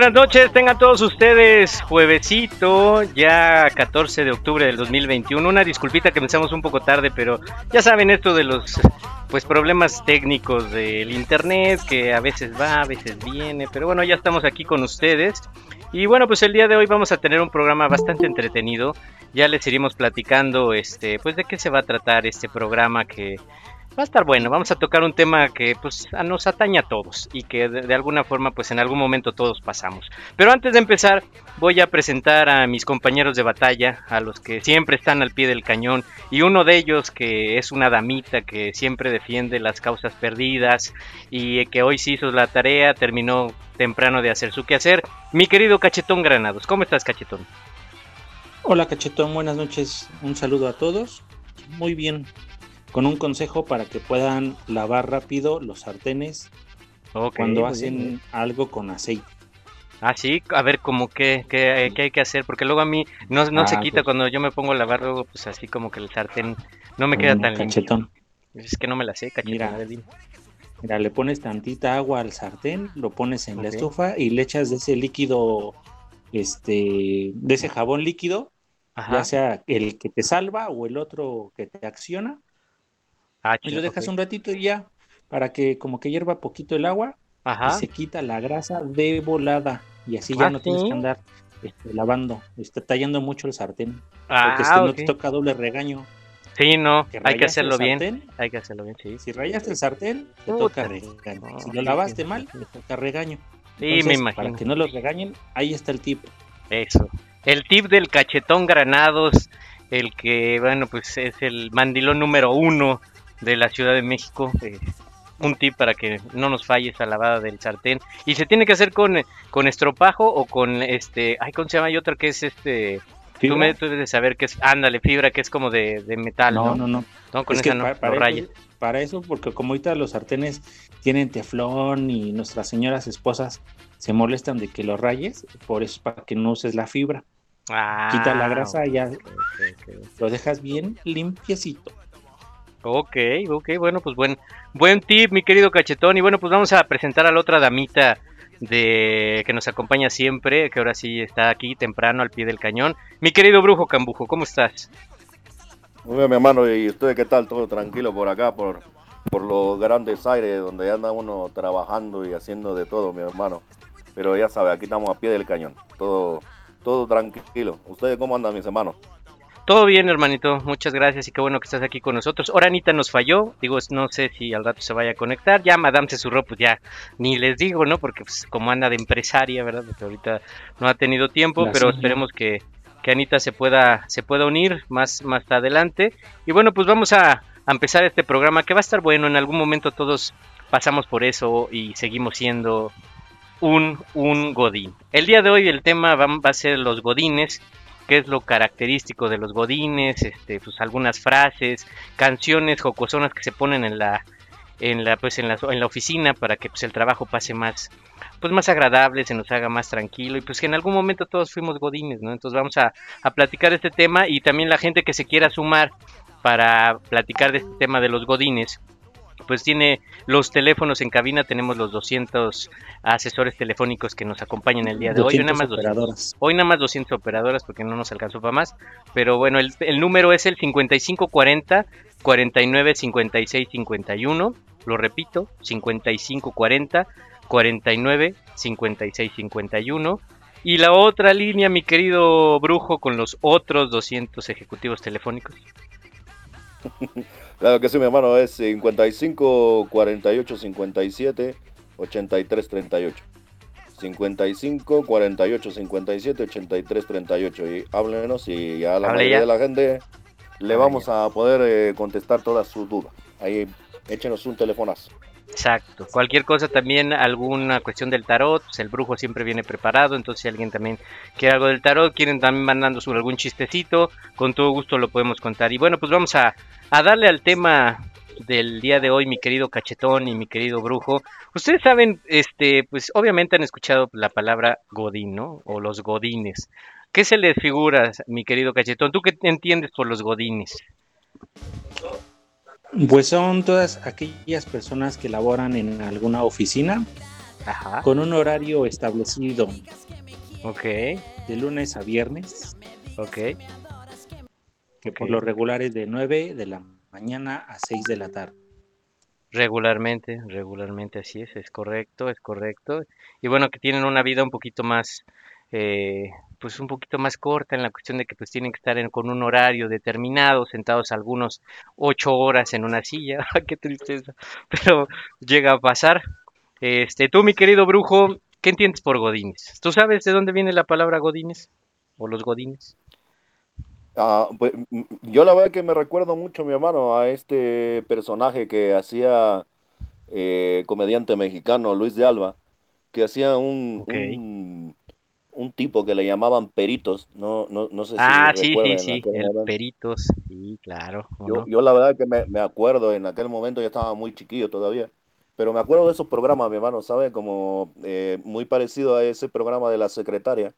Buenas noches, tengan todos ustedes juevesito, ya 14 de octubre del 2021. Una disculpita que empezamos un poco tarde, pero ya saben esto de los pues problemas técnicos del internet, que a veces va, a veces viene, pero bueno, ya estamos aquí con ustedes. Y bueno, pues el día de hoy vamos a tener un programa bastante entretenido. Ya les iremos platicando este pues de qué se va a tratar este programa que Va a estar bueno, vamos a tocar un tema que pues nos atañe a todos y que de, de alguna forma pues en algún momento todos pasamos. Pero antes de empezar voy a presentar a mis compañeros de batalla, a los que siempre están al pie del cañón y uno de ellos que es una damita que siempre defiende las causas perdidas y que hoy sí hizo la tarea, terminó temprano de hacer su quehacer, mi querido Cachetón Granados. ¿Cómo estás Cachetón? Hola Cachetón, buenas noches. Un saludo a todos. Muy bien. Con un consejo para que puedan lavar rápido los sartenes cuando hacen bien. algo con aceite. Ah, sí, a ver, como que, qué hay que hacer, porque luego a mí no, no se Ah, quita pues. cuando yo me pongo a lavar, luego pues así como que el sartén no me queda tan limpio. Cachetón. Es que no me la sé, cachetón. Mira. Mira, le pones tantita agua al sartén, lo pones en la estufa y le echas de ese líquido, este, de ese jabón líquido, Ajá. ya sea el que te salva o el otro que te acciona, Ah, y lo chido, dejas un ratito y ya, para que como que hierva poquito el agua Ajá. y se quita la grasa de volada y así ya Ah, no tienes que andar este, lavando, está tallando mucho el sartén, Ah, porque este, no te toca doble regaño. Sí, no, Que hay que hacerlo bien. sartén, Hay que hacerlo bien, sí. Si rayaste el sartén, te Puta. toca regaño. No, si lo lavaste mal, te toca regaño. Sí, me imagino. Para que no los regañen, ahí está el tip. Eso. El tip del cachetón Granados, el que, bueno, pues es el mandilón número uno de la Ciudad de México. eh, un tip para que no nos falle esa lavada del sartén. Y se tiene que hacer con, con estropajo o con este. Ay, ¿cómo se llama? Hay otra que es este. Tú, me, tú debes de saber que es. Ándale, fibra, que es como de, de metal, ¿no? No, no, no. No, con Es esa que no, pa- no para, eso, para eso, porque como ahorita los sartenes tienen teflón y nuestras señoras esposas se molestan de que los rayes, por eso es para que no uses la fibra. Quita la Ah, grasa y ya lo dejas bien limpiecito. Ok, ok, bueno, pues buen, buen tip, mi querido cachetón. Y bueno, pues vamos a presentar a la otra damita de que nos acompaña siempre, que ahora sí está aquí temprano al pie del cañón. Mi querido brujo Cambujo, ¿cómo estás? Muy bien, mi hermano, ¿y usted qué tal? Todo tranquilo por acá, por, por los grandes aires, donde anda uno trabajando y haciendo de todo, mi hermano. Pero ya sabe, aquí estamos a pie del cañón, todo, todo tranquilo. ¿Ustedes cómo andan, mis hermanos? Todo bien, hermanito, muchas gracias y qué bueno que estás aquí con nosotros. Ahora Anita nos falló, digo, no sé si al rato se vaya a conectar. Ya Madame se surró, pues ya ni les digo, ¿no? Porque pues como anda de empresaria, ¿verdad? Porque ahorita no ha tenido tiempo, pero esperemos que, que Anita se pueda, se pueda unir más, más adelante. Y bueno, pues vamos a, a empezar este programa que va a estar bueno. En algún momento todos pasamos por eso y seguimos siendo un, un godín. El día de hoy el tema va, va a ser los godines qué es lo característico de los godines, este, pues algunas frases, canciones jocosonas que se ponen en la en la pues en la, en la oficina para que pues el trabajo pase más pues más agradable, se nos haga más tranquilo y pues que en algún momento todos fuimos godines, ¿no? Entonces vamos a, a platicar este tema y también la gente que se quiera sumar para platicar de este tema de los godines pues tiene los teléfonos en cabina, tenemos los 200 asesores telefónicos que nos acompañan el día de hoy. Hoy nada, más 200, operadoras. hoy nada más 200 operadoras porque no nos alcanzó para más, pero bueno, el, el número es el 5540 49 56 51, lo repito, 5540 49 56 51. Y la otra línea, mi querido brujo, con los otros 200 ejecutivos telefónicos. Claro que sí, mi hermano, es 55 48 57 83 38. 55 48 57 83 38. Y háblenos y a la Hable mayoría ya. de la gente le Hable vamos a poder eh, contestar todas sus dudas. Ahí échenos un telefonazo. Exacto. Cualquier cosa también, alguna cuestión del tarot, pues el brujo siempre viene preparado, entonces si alguien también quiere algo del tarot, quieren también mandando sobre algún chistecito, con todo gusto lo podemos contar. Y bueno, pues vamos a, a darle al tema del día de hoy, mi querido cachetón y mi querido brujo. Ustedes saben, este, pues obviamente han escuchado la palabra godín, ¿no? O los godines. ¿Qué se les figura, mi querido cachetón? ¿Tú qué entiendes por los godines? Pues son todas aquellas personas que laboran en alguna oficina Ajá. con un horario establecido Ok, de lunes a viernes, ok. que por lo regular es de 9 de la mañana a 6 de la tarde. Regularmente, regularmente así es, es correcto, es correcto. Y bueno, que tienen una vida un poquito más, eh, pues un poquito más corta en la cuestión de que pues tienen que estar en- con un horario determinado, sentados algunos ocho horas en una silla. Qué tristeza, pero llega a pasar. Este, tú, mi querido brujo, ¿qué entiendes por godines? ¿Tú sabes de dónde viene la palabra godines? ¿O los godines? Ah, pues, mm, yo la verdad que me recuerdo mucho, mi hermano, a este personaje que hacía eh, comediante mexicano Luis de Alba, que hacía un, un tipo que le llamaban Peritos, no, no, no sé si Ah, sí, sí, sí, el. Peritos, sí, claro. ¿cómo Yo, no? yo la verdad que me, me acuerdo, en aquel momento yo estaba muy chiquillo todavía, pero me acuerdo de esos programas, mi hermano, ¿sabe? Como eh, muy parecido a ese programa de la secretaria,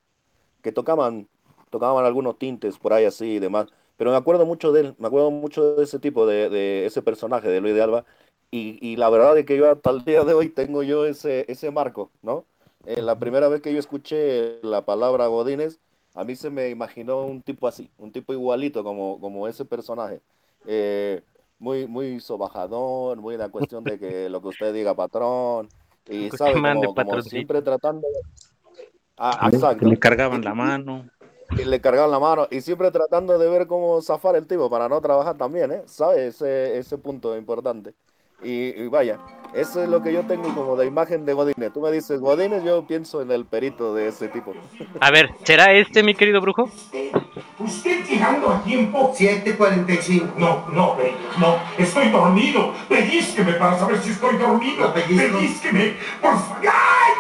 que tocaban, tocaban algunos tintes por ahí así y demás. Pero me acuerdo mucho de él, me acuerdo mucho de ese tipo, de, de ese personaje de Luis de Alba. Y, y la verdad es que yo hasta el día de hoy tengo yo ese, ese marco, ¿no? Eh, la primera vez que yo escuché la palabra Godínez, a mí se me imaginó un tipo así, un tipo igualito como, como ese personaje. Eh, muy, muy sobajador, muy la cuestión de que lo que usted diga, patrón, y Que sabe, como, como siempre tratando Ah, Que exacto. le cargaban la mano. Y le cargaban la mano y siempre tratando de ver cómo zafar el tipo para no trabajar también, ¿eh? ¿Sabe? Ese, ese punto importante. Y, y vaya, eso es lo que yo tengo como de imagen de Godínez. Tú me dices Godínez, yo pienso en el perito de ese tipo. A ver, ¿será este, mi querido brujo? ¿Usted llegando a tiempo? 7.45. No, no, no. Estoy dormido. Pellizqueme para saber si estoy dormido. Pellizqueme, por favor. ¡Ay!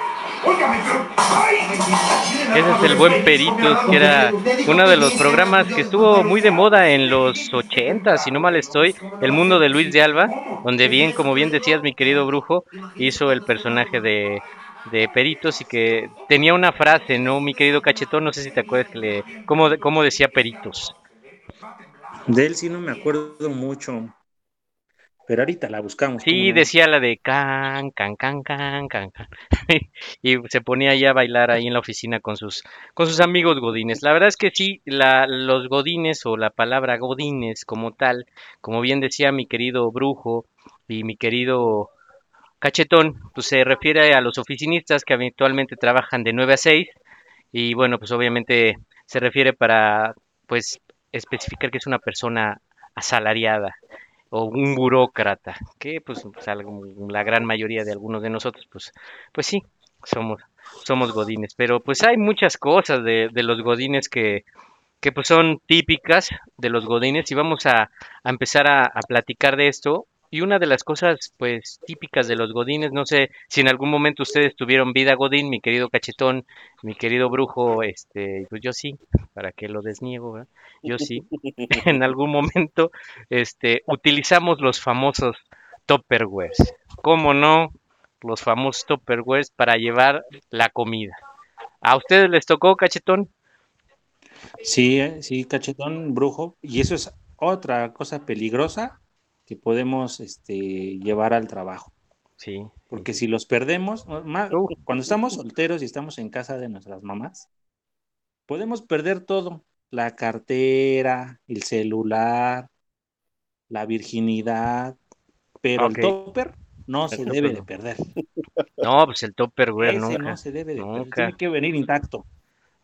Ese es el buen Peritos, que era uno de los programas que estuvo muy de moda en los 80, si no mal estoy, El Mundo de Luis de Alba, donde bien, como bien decías, mi querido brujo, hizo el personaje de, de Peritos y que tenía una frase, ¿no? Mi querido cachetón, no sé si te acuerdas que le, cómo, cómo decía Peritos. De él sí no me acuerdo mucho. Pero ahorita la buscamos. Sí, decía la de can, can, can, can, can, can. y se ponía ahí a bailar ahí en la oficina con sus, con sus amigos godines. La verdad es que sí, la, los godines o la palabra godines como tal, como bien decía mi querido brujo y mi querido cachetón, pues se refiere a los oficinistas que habitualmente trabajan de 9 a 6 y bueno, pues obviamente se refiere para pues especificar que es una persona asalariada o un burócrata, que pues, pues, algo- la gran mayoría de algunos de nosotros, pues, pues sí, somos, somos godines, pero pues hay muchas cosas de, de los godines que, que pues son típicas de los godines y vamos a, a empezar a, a platicar de esto. Y una de las cosas pues típicas de los godines, no sé si en algún momento ustedes tuvieron vida godín, mi querido cachetón, mi querido brujo, este, pues yo sí, para que lo desniego. Yo sí, en algún momento este, utilizamos los famosos Tupperwares. ¿Cómo no? Los famosos Tupperwares para llevar la comida. ¿A ustedes les tocó, cachetón? Sí, eh, sí, cachetón, brujo. Y eso es otra cosa peligrosa que podemos este, llevar al trabajo. Sí. Porque si los perdemos, más- cuando estamos solteros y estamos en casa de nuestras mamás, podemos perder todo. La cartera, el celular, la virginidad, pero el topper no El se topper debe de perder. No, pues el Tupperware Ese nunca. no se debe de perder. Tiene que venir intacto.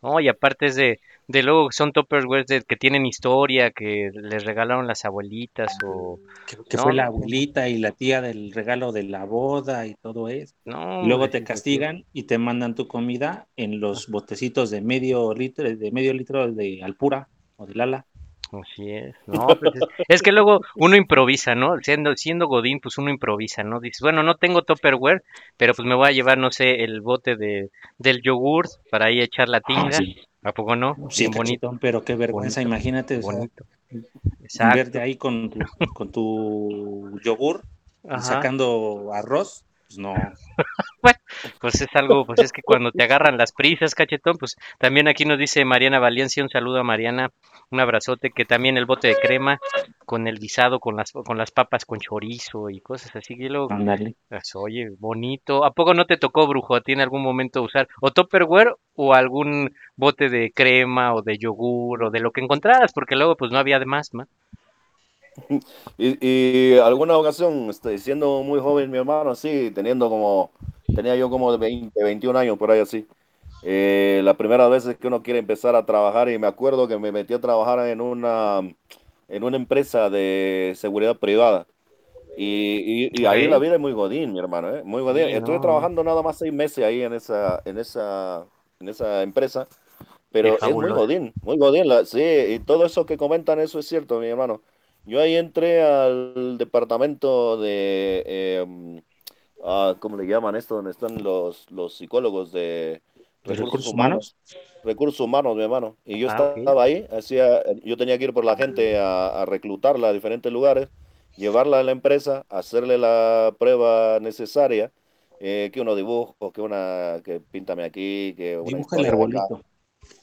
No, y aparte es de, de luego que son Tupperwares de, que tienen historia, que les regalaron las abuelitas o... Que, que No, fue la abuelita y la tía del regalo de la boda y todo eso. No, Y luego te castigan y te mandan tu comida en los botecitos de medio litro, de medio litro de Alpura o de Lala. Así es. No, pues es, es que luego uno improvisa, ¿no? Siendo, siendo Godín, pues uno improvisa, ¿no? Dices, bueno, no tengo Tupperware, pero pues me voy a llevar, no sé, el bote de, del yogur para ahí echar la tinga. sí. ¿A poco no? Sí, Bien bonito. pero qué vergüenza, bonito, imagínate, o sea, Bonito. Verte ahí con tu, con tu yogur Ajá. sacando arroz, pues no. Pues es algo, pues es que cuando te agarran las prisas, cachetón, pues también aquí nos dice Mariana Valencia, un saludo a Mariana, un abrazote, que también el bote de crema con el guisado, con las, con las papas con chorizo y cosas así, que luego, pues, oye, bonito. ¿A poco no te tocó, brujo, a ti en algún momento usar o Tupperware o algún bote de crema o de yogur o de lo que encontraras? Porque luego pues no había de más, ¿no? Y, y alguna ocasión, este, siendo muy joven mi hermano, así, teniendo como, tenía yo como de 20, 21 años por ahí así. Eh, la primera vez es que uno quiere empezar a trabajar y me acuerdo que me metí a trabajar en una, en una empresa de seguridad privada. Y, y- y ahí Ok. la vida es muy godín, mi hermano, ¿eh? Muy godín. Sí, Estuve no. trabajando nada más seis meses ahí en esa, en esa, en esa empresa, pero Qué es muy godín, muy godín. La, sí, y todo eso que comentan, eso es cierto, mi hermano. Yo ahí entré al departamento de, eh, ¿cómo le llaman esto? Donde están los, los psicólogos de ¿De recursos recursos humanos. Recursos humanos, mi hermano. Y yo Ah, estaba ahí, hacía, yo tenía que ir por la gente a, a reclutarla a diferentes lugares, llevarla a la empresa, hacerle la prueba necesaria, eh, que unos dibujos, que una, que píntame aquí, que Dibuja el arbolito.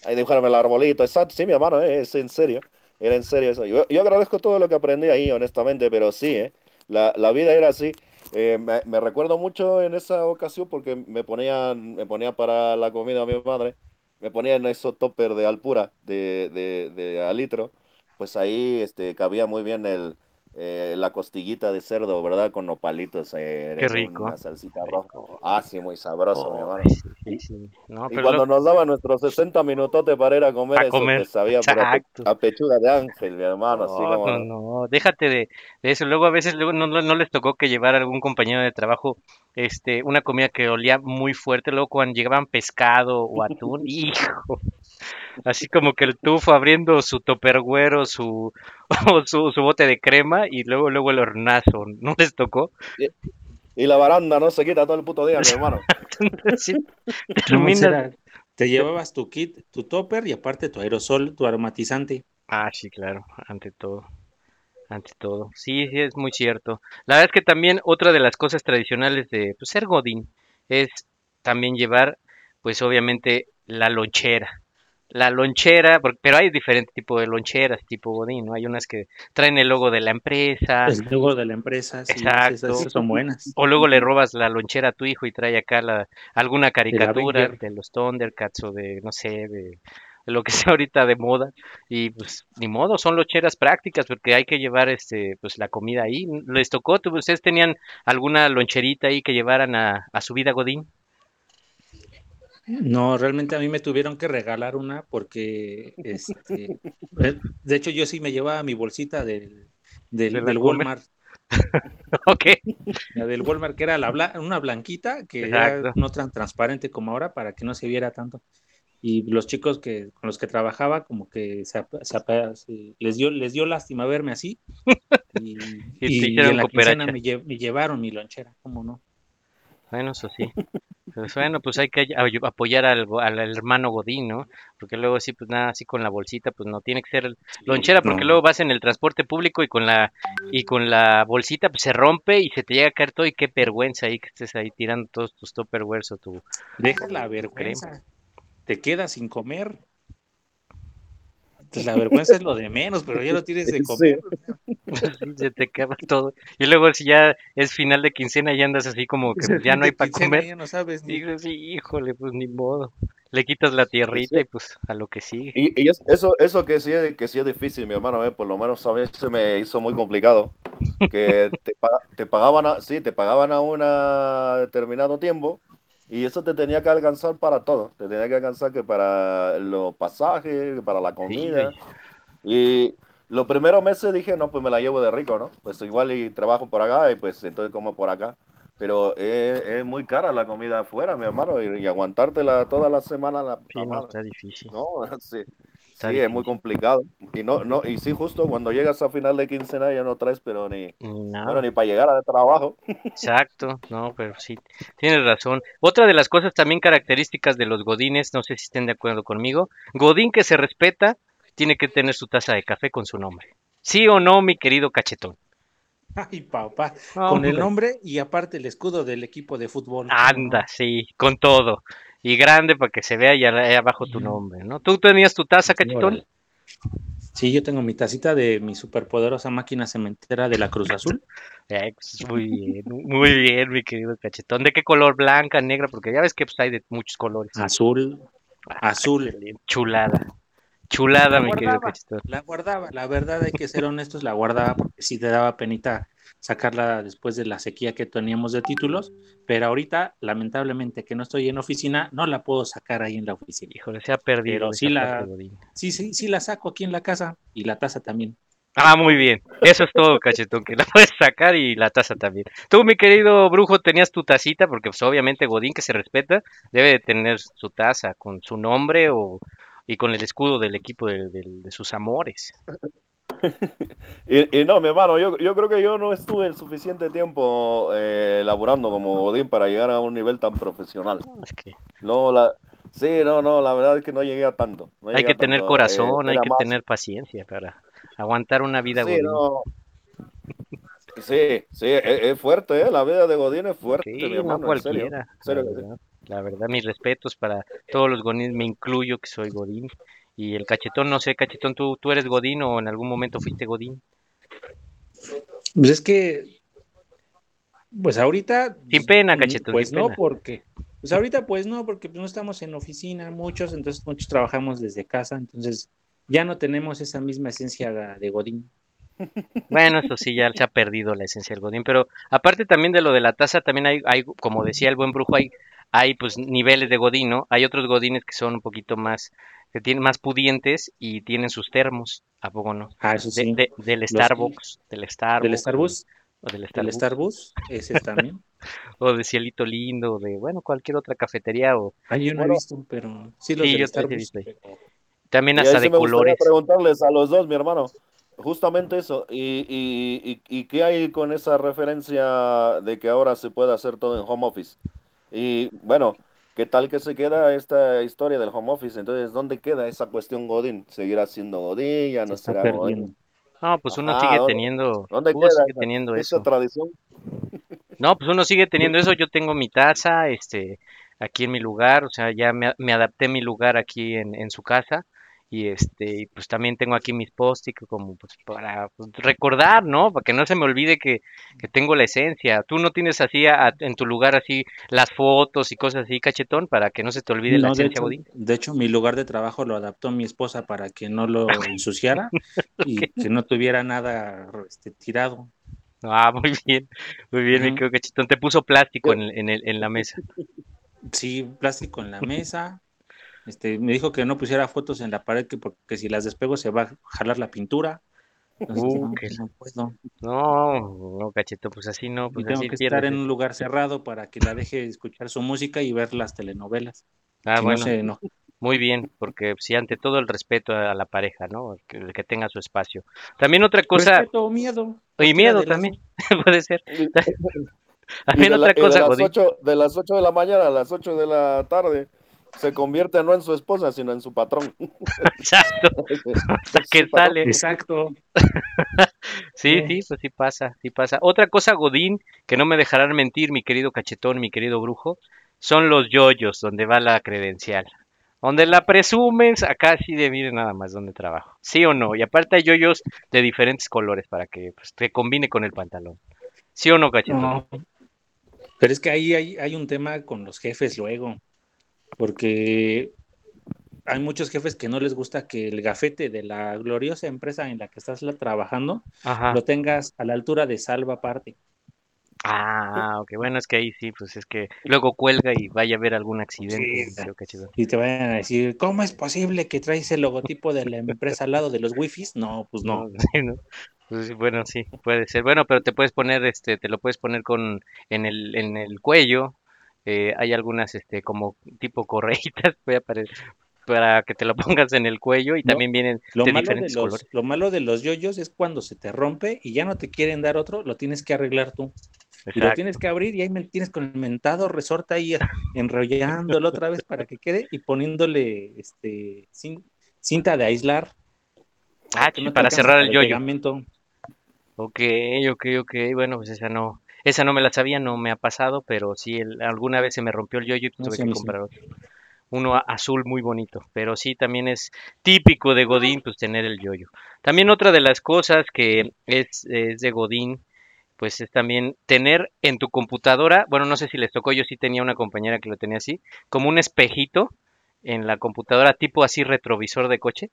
Ahí dibujarme el arbolito, exacto, sí, mi hermano, eh, es en serio, era en serio eso. Yo, yo agradezco todo lo que aprendí ahí, honestamente, pero sí, eh, la, la vida era así. Eh, me, recuerdo mucho en esa ocasión porque me ponían, me ponía para la comida a mi madre, me ponían esos topper de alpura, de, de, de a litro, pues ahí este, cabía muy bien el, eh, la costillita de cerdo, ¿verdad? Con nopalitos, eh, Qué rico. una salsita roja. Ah, sí, muy sabroso, mi hermano. Ay, sí, sí. No, Y pero cuando nos daban nuestros 60 minutotes para ir a comer, A eso comer, que sabía exacto. a pechuga de ángel, mi hermano, así No, como... no, no, déjate de, de eso. Luego a veces luego no, no, no les tocó que llevar a algún compañero de trabajo este, una comida que olía muy fuerte. Luego cuando llegaban pescado o atún, hijo, así como que el tufo abriendo su topergüero, su, o su, su bote de crema y luego luego el hornazo. ¿No les tocó? Y la baranda no se quita todo el puto día, mi hermano. Sí, te llevabas tu kit, tu topper y aparte tu aerosol, tu aromatizante. Ah, sí, claro, ante todo. Ante todo. Sí, sí, es muy cierto. La verdad es que también otra de las cosas tradicionales de pues, ser Godín es también llevar, pues obviamente, la lonchera. La lonchera, pero hay diferentes tipos de loncheras, tipo Godín, ¿no? Hay unas que traen el logo de la empresa, El logo de la empresa, sí, Exacto. esas, esas son buenas. o luego le robas la lonchera a tu hijo y trae acá la, alguna caricatura de los Thundercats o de, no sé, de, lo que sea ahorita de moda. Y pues, ni modo, son loncheras prácticas porque hay que llevar este, pues la comida ahí. ¿Les tocó? ¿Tú- ¿Ustedes tenían alguna loncherita ahí que llevaran a, a su vida Godín? No, realmente a mí me tuvieron que regalar una porque, este, eh, de hecho yo sí me llevaba mi bolsita del, del. Walmart, ok. la del Walmart que era la bla- una blanquita que era no tan transparente como ahora para que no se viera tanto. Y los chicos que con los que trabajaba como que se, se se- les dio les dio lástima verme así y, en la quincena me, lle- me llevaron mi lonchera, ¿cómo no? Bueno, eso sí. Pues bueno, pues hay que apoyar al, al hermano Godín, ¿no? Porque luego sí, pues nada, así con la bolsita, pues no tiene que ser el- lonchera, porque no. luego vas en el transporte público y con la y con la bolsita pues se rompe y se te llega a caer todo y qué vergüenza ahí que estés ahí tirando todos tus tupperwares o tu Deja la vergüenza. Te quedas sin comer. Pues la vergüenza es lo de menos, pero ya lo tienes de comer. se te acaba todo. Y luego si ya es final de quincena y andas así como que pues, ya no hay para comer. Ya no sabes ni- Dices, sí, híjole, pues ni modo. Le quitas la tierrita y pues a lo que sigue. Y, y es- eso, eso que sí, es, que sí es difícil, mi hermano, eh, por lo menos a mí se me hizo muy complicado. Que te, te pagaban, a, sí, te pagaban a un determinado tiempo y eso te tenía que alcanzar para todo. Te tenía que alcanzar que para los pasajes, para la comida. Y los primeros meses dije, no, pues me la llevo de rico, ¿no? Pues igual y trabajo por acá y pues entonces como por acá. Pero es, es muy cara la comida afuera, mi hermano, y, y aguantártela toda la semana la, Sí, no, está difícil. No, sí, Está sí, es muy complicado. Y no, no, y sí, justo cuando llegas a final de quincena ya no traes, pero ni, nada. bueno, ni para llegar al trabajo. Exacto, no, pero sí, tienes razón. Otra de las cosas también características de los godines, no sé si estén de acuerdo conmigo, godín que se respeta tiene que tener su taza de café con su nombre. ¿Sí o no, mi querido cachetón? Ay, papá. No, Con el nombre y aparte el escudo del equipo de fútbol. Anda, sí, con todo. Y grande para que se vea y ahí abajo tu nombre, ¿no? ¿Tú tenías tu taza, cachetón? Sí, yo tengo mi tacita de mi superpoderosa máquina cementera de la Cruz Azul. Eh, pues, muy bien, muy bien, mi querido cachetón. ¿De qué color? Blanca, negra, porque ya ves que pues, hay de muchos colores. Azul, azul. Chulada. Chulada, La mi querido cachetón. la guardaba, la verdad hay que ser honestos, la guardaba porque sí te daba penita sacarla después de la sequía que teníamos de títulos, pero ahorita, lamentablemente que no estoy en oficina, no la puedo sacar ahí en la oficina. Híjole, se ha perdido. Pero sí la, sí, sí, sí la saco aquí en la casa y la taza también. Ah, muy bien. Eso es todo, cachetón, que la puedes sacar y la taza también. Tú, mi querido brujo, tenías tu tacita, porque pues obviamente Godín, que se respeta, debe de tener su taza con su nombre o y con el escudo del equipo de, de- de sus amores. Y, y no, mi hermano, yo, yo creo que yo no estuve el suficiente tiempo eh, laborando como Godín para llegar a un nivel tan profesional. Es que No, la, sí, no, no, la verdad es que no llegué a tanto. no hay que tener corazón, eh, hay que más- tener paciencia para aguantar una vida Sí, Godín. no. Sí, sí, es, es fuerte, ¿eh? La vida de Godín es fuerte, Sí, mi no hermano, en serio. cualquiera. En serio la, que sí. verdad, la verdad, mis respetos para todos los Godines, me incluyo que soy Godín. Y el cachetón, no sé, cachetón, ¿tú, tú eres Godín o en algún momento fuiste Godín? Pues es que, pues ahorita. Sin pena, mm, cachetón, Pues sin no, pena. porque. Pues ahorita, pues no, porque no estamos en oficina muchos, entonces muchos trabajamos desde casa, entonces ya no tenemos esa misma esencia de Godín. Bueno, eso sí, ya se ha perdido la esencia del Godín, pero aparte también de lo de la taza, también hay, hay como decía el buen brujo, hay, hay pues niveles de Godín, ¿no? Hay otros Godines que son un poquito más, que tienen más pudientes y tienen sus termos, ¿a poco no? Ah, eso De- sí. de- del Los- Starbucks, del Starbucks. Del Starbucks, O del del Starbucks. Starbucks, ese también. O de Cielito Lindo, o de, bueno, cualquier otra cafetería, o Ah, yo no Bueno. he visto, pero sí los Sí, del yo Starbucks. sí, sí. pero- también Y ahí hasta sí de me gustaría colores. preguntarles a los dos, mi hermano, justamente eso. ¿Y, y, y, y qué hay con esa referencia de que ahora se puede hacer todo en home office? Y bueno, ¿qué tal que se queda esta historia del home office? Entonces, ¿dónde queda esa cuestión Godín? ¿Seguirá siendo Godín? ¿Ya no será perdiendo. Godín? No, pues uno Ajá, sigue ¿dónde- teniendo, ¿Dónde uno queda sigue esa, teniendo esa eso. tradición? No, pues uno sigue teniendo eso. Yo tengo mi taza, este, aquí en mi lugar, o sea, ya me, me adapté a mi lugar aquí en, en su casa. Y este, y pues también tengo aquí mis post como pues para pues, recordar, ¿no? Para que no se me olvide que, que tengo la esencia. Tú no tienes así a- en tu lugar así las fotos y cosas así, cachetón, para que no se te olvide la de esencia hecho, Godín. de hecho, mi lugar de trabajo lo adaptó mi esposa para que no lo ensuciara y que no tuviera nada este, tirado. Ah, muy bien, muy bien, mi Ujú. querido cachetón. Te puso plástico en, el- en la mesa. Sí, plástico en la mesa. Este, me dijo que no pusiera fotos en la pared que porque si las despego se va a jalar la pintura. Entonces, Uh, no, qué- no. No, no, cachetón, pues así no, Y pues tengo así que estar en un lugar cerrado para que la deje escuchar su música y ver las telenovelas. Ah, si bueno. no se. Muy bien, porque sí, ante todo el respeto a la pareja, ¿no? El que, el que tenga su espacio. También otra cosa, Respeto o miedo. y miedo las también, puede ser. Y También la- otra y de cosa, las Godín. 8, de las 8 de la mañana a las 8 de la tarde se convierte no en su esposa, sino en su patrón. Exacto. Hasta que sale. Exacto. Sí, Sí. sí, pues sí pasa, sí pasa. Otra cosa, Godín, que no me dejarán mentir, mi querido cachetón, mi querido brujo, son los yoyos, donde va la credencial. Donde la presumen, acá sí de miren nada más donde trabajo. ¿Sí o no? Y aparte hay yoyos de diferentes colores para que pues, te combine con el pantalón. ¿Sí o no, cachetón? No. Pero es que ahí hay, hay un tema con los jefes luego, porque hay muchos jefes que no les gusta que el gafete de la gloriosa empresa en la que estás trabajando Ajá. lo tengas a la altura de salva aparte. Ah, ok, bueno, es que ahí sí, pues es que luego cuelga y vaya a haber algún accidente. Sí. Y te vayan a decir, ¿cómo es posible que traes el logotipo de la empresa al lado de los wifis? No, pues no. sí, ¿no? Pues bueno, sí, puede ser. Bueno, pero te puedes poner, este, te lo puedes poner con en el, en el cuello. Eh, hay algunas, este, como tipo correitas, voy a pare- para que te lo pongas en el cuello y No, también vienen Lo de malo de, diferentes los, colores. lo malo de los yoyos es cuando se te rompe y ya no te quieren dar otro, lo tienes que arreglar tú. Y lo tienes que abrir y ahí me tienes con el mentado resorte ahí enrollándolo otra vez para que quede y poniéndole este cin- cinta de aislar. Ah, que no te para cerrar el yoyo. pegamento. Ok, ok, ok. Bueno, pues esa no, esa no me la sabía, no me ha pasado, pero sí, el- alguna vez se me rompió el yoyo y No, tuve sí, que comprar otro. Uno azul muy bonito, pero sí también es típico de Godín, pues tener el yoyo. También otra de las cosas que es, es de Godín, pues es también tener en tu computadora, bueno, no sé si les tocó, yo sí tenía una compañera que lo tenía así, como un espejito en la computadora, tipo así retrovisor de coche,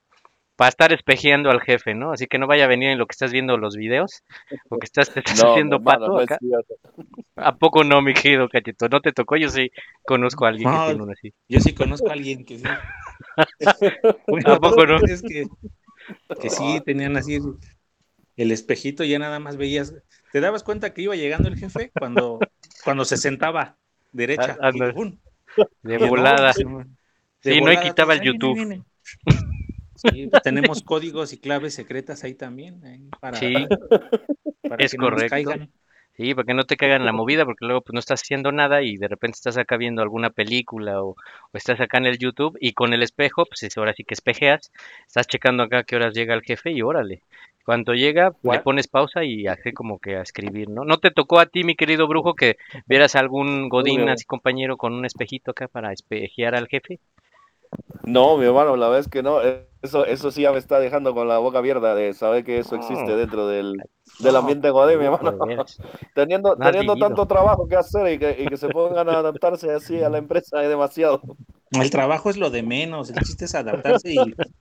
para estar espejeando al jefe, ¿no? Así que no vaya a venir en lo que estás viendo los videos, o que estás, te estás No, haciendo hermano, pato no acá. ¿A poco no, mi querido cachito? ¿No te tocó? Yo sí conozco a alguien que tiene uno así. Yo sí conozco a alguien que sí. ¿A poco no? Es que, que sí tenían así el espejito, ya nada más veías. ¿Te dabas cuenta que iba llegando el jefe cuando, cuando se sentaba derecha? Ah. De Y no, volada. de Sí, no, y quitaba el pues, viene, YouTube. viene. Sí, pues, tenemos códigos y claves secretas ahí también. ahí para, Sí, para es que no nos correcto. caigan. sí, para que no te caigan la movida, porque luego pues no estás haciendo nada y de repente estás acá viendo alguna película o, o estás acá en el YouTube y con el espejo, pues es- ahora sí que espejeas, estás checando acá a qué horas llega el jefe y órale. Cuando llega, le pones pausa y hace como que a escribir, ¿no? ¿No te tocó a ti, mi querido brujo, que vieras algún godín así compañero con un espejito acá para espejear al jefe? No, mi hermano, la verdad es que no. eh, Eso, eso sí ya me está dejando con la boca abierta de saber que eso existe Oh. dentro del, del ambiente mi Brujo, hermano. Teniendo, teniendo tanto trabajo que hacer y que, y que se pongan a adaptarse así a la empresa es demasiado. El trabajo es lo de menos, el chiste es adaptarse y,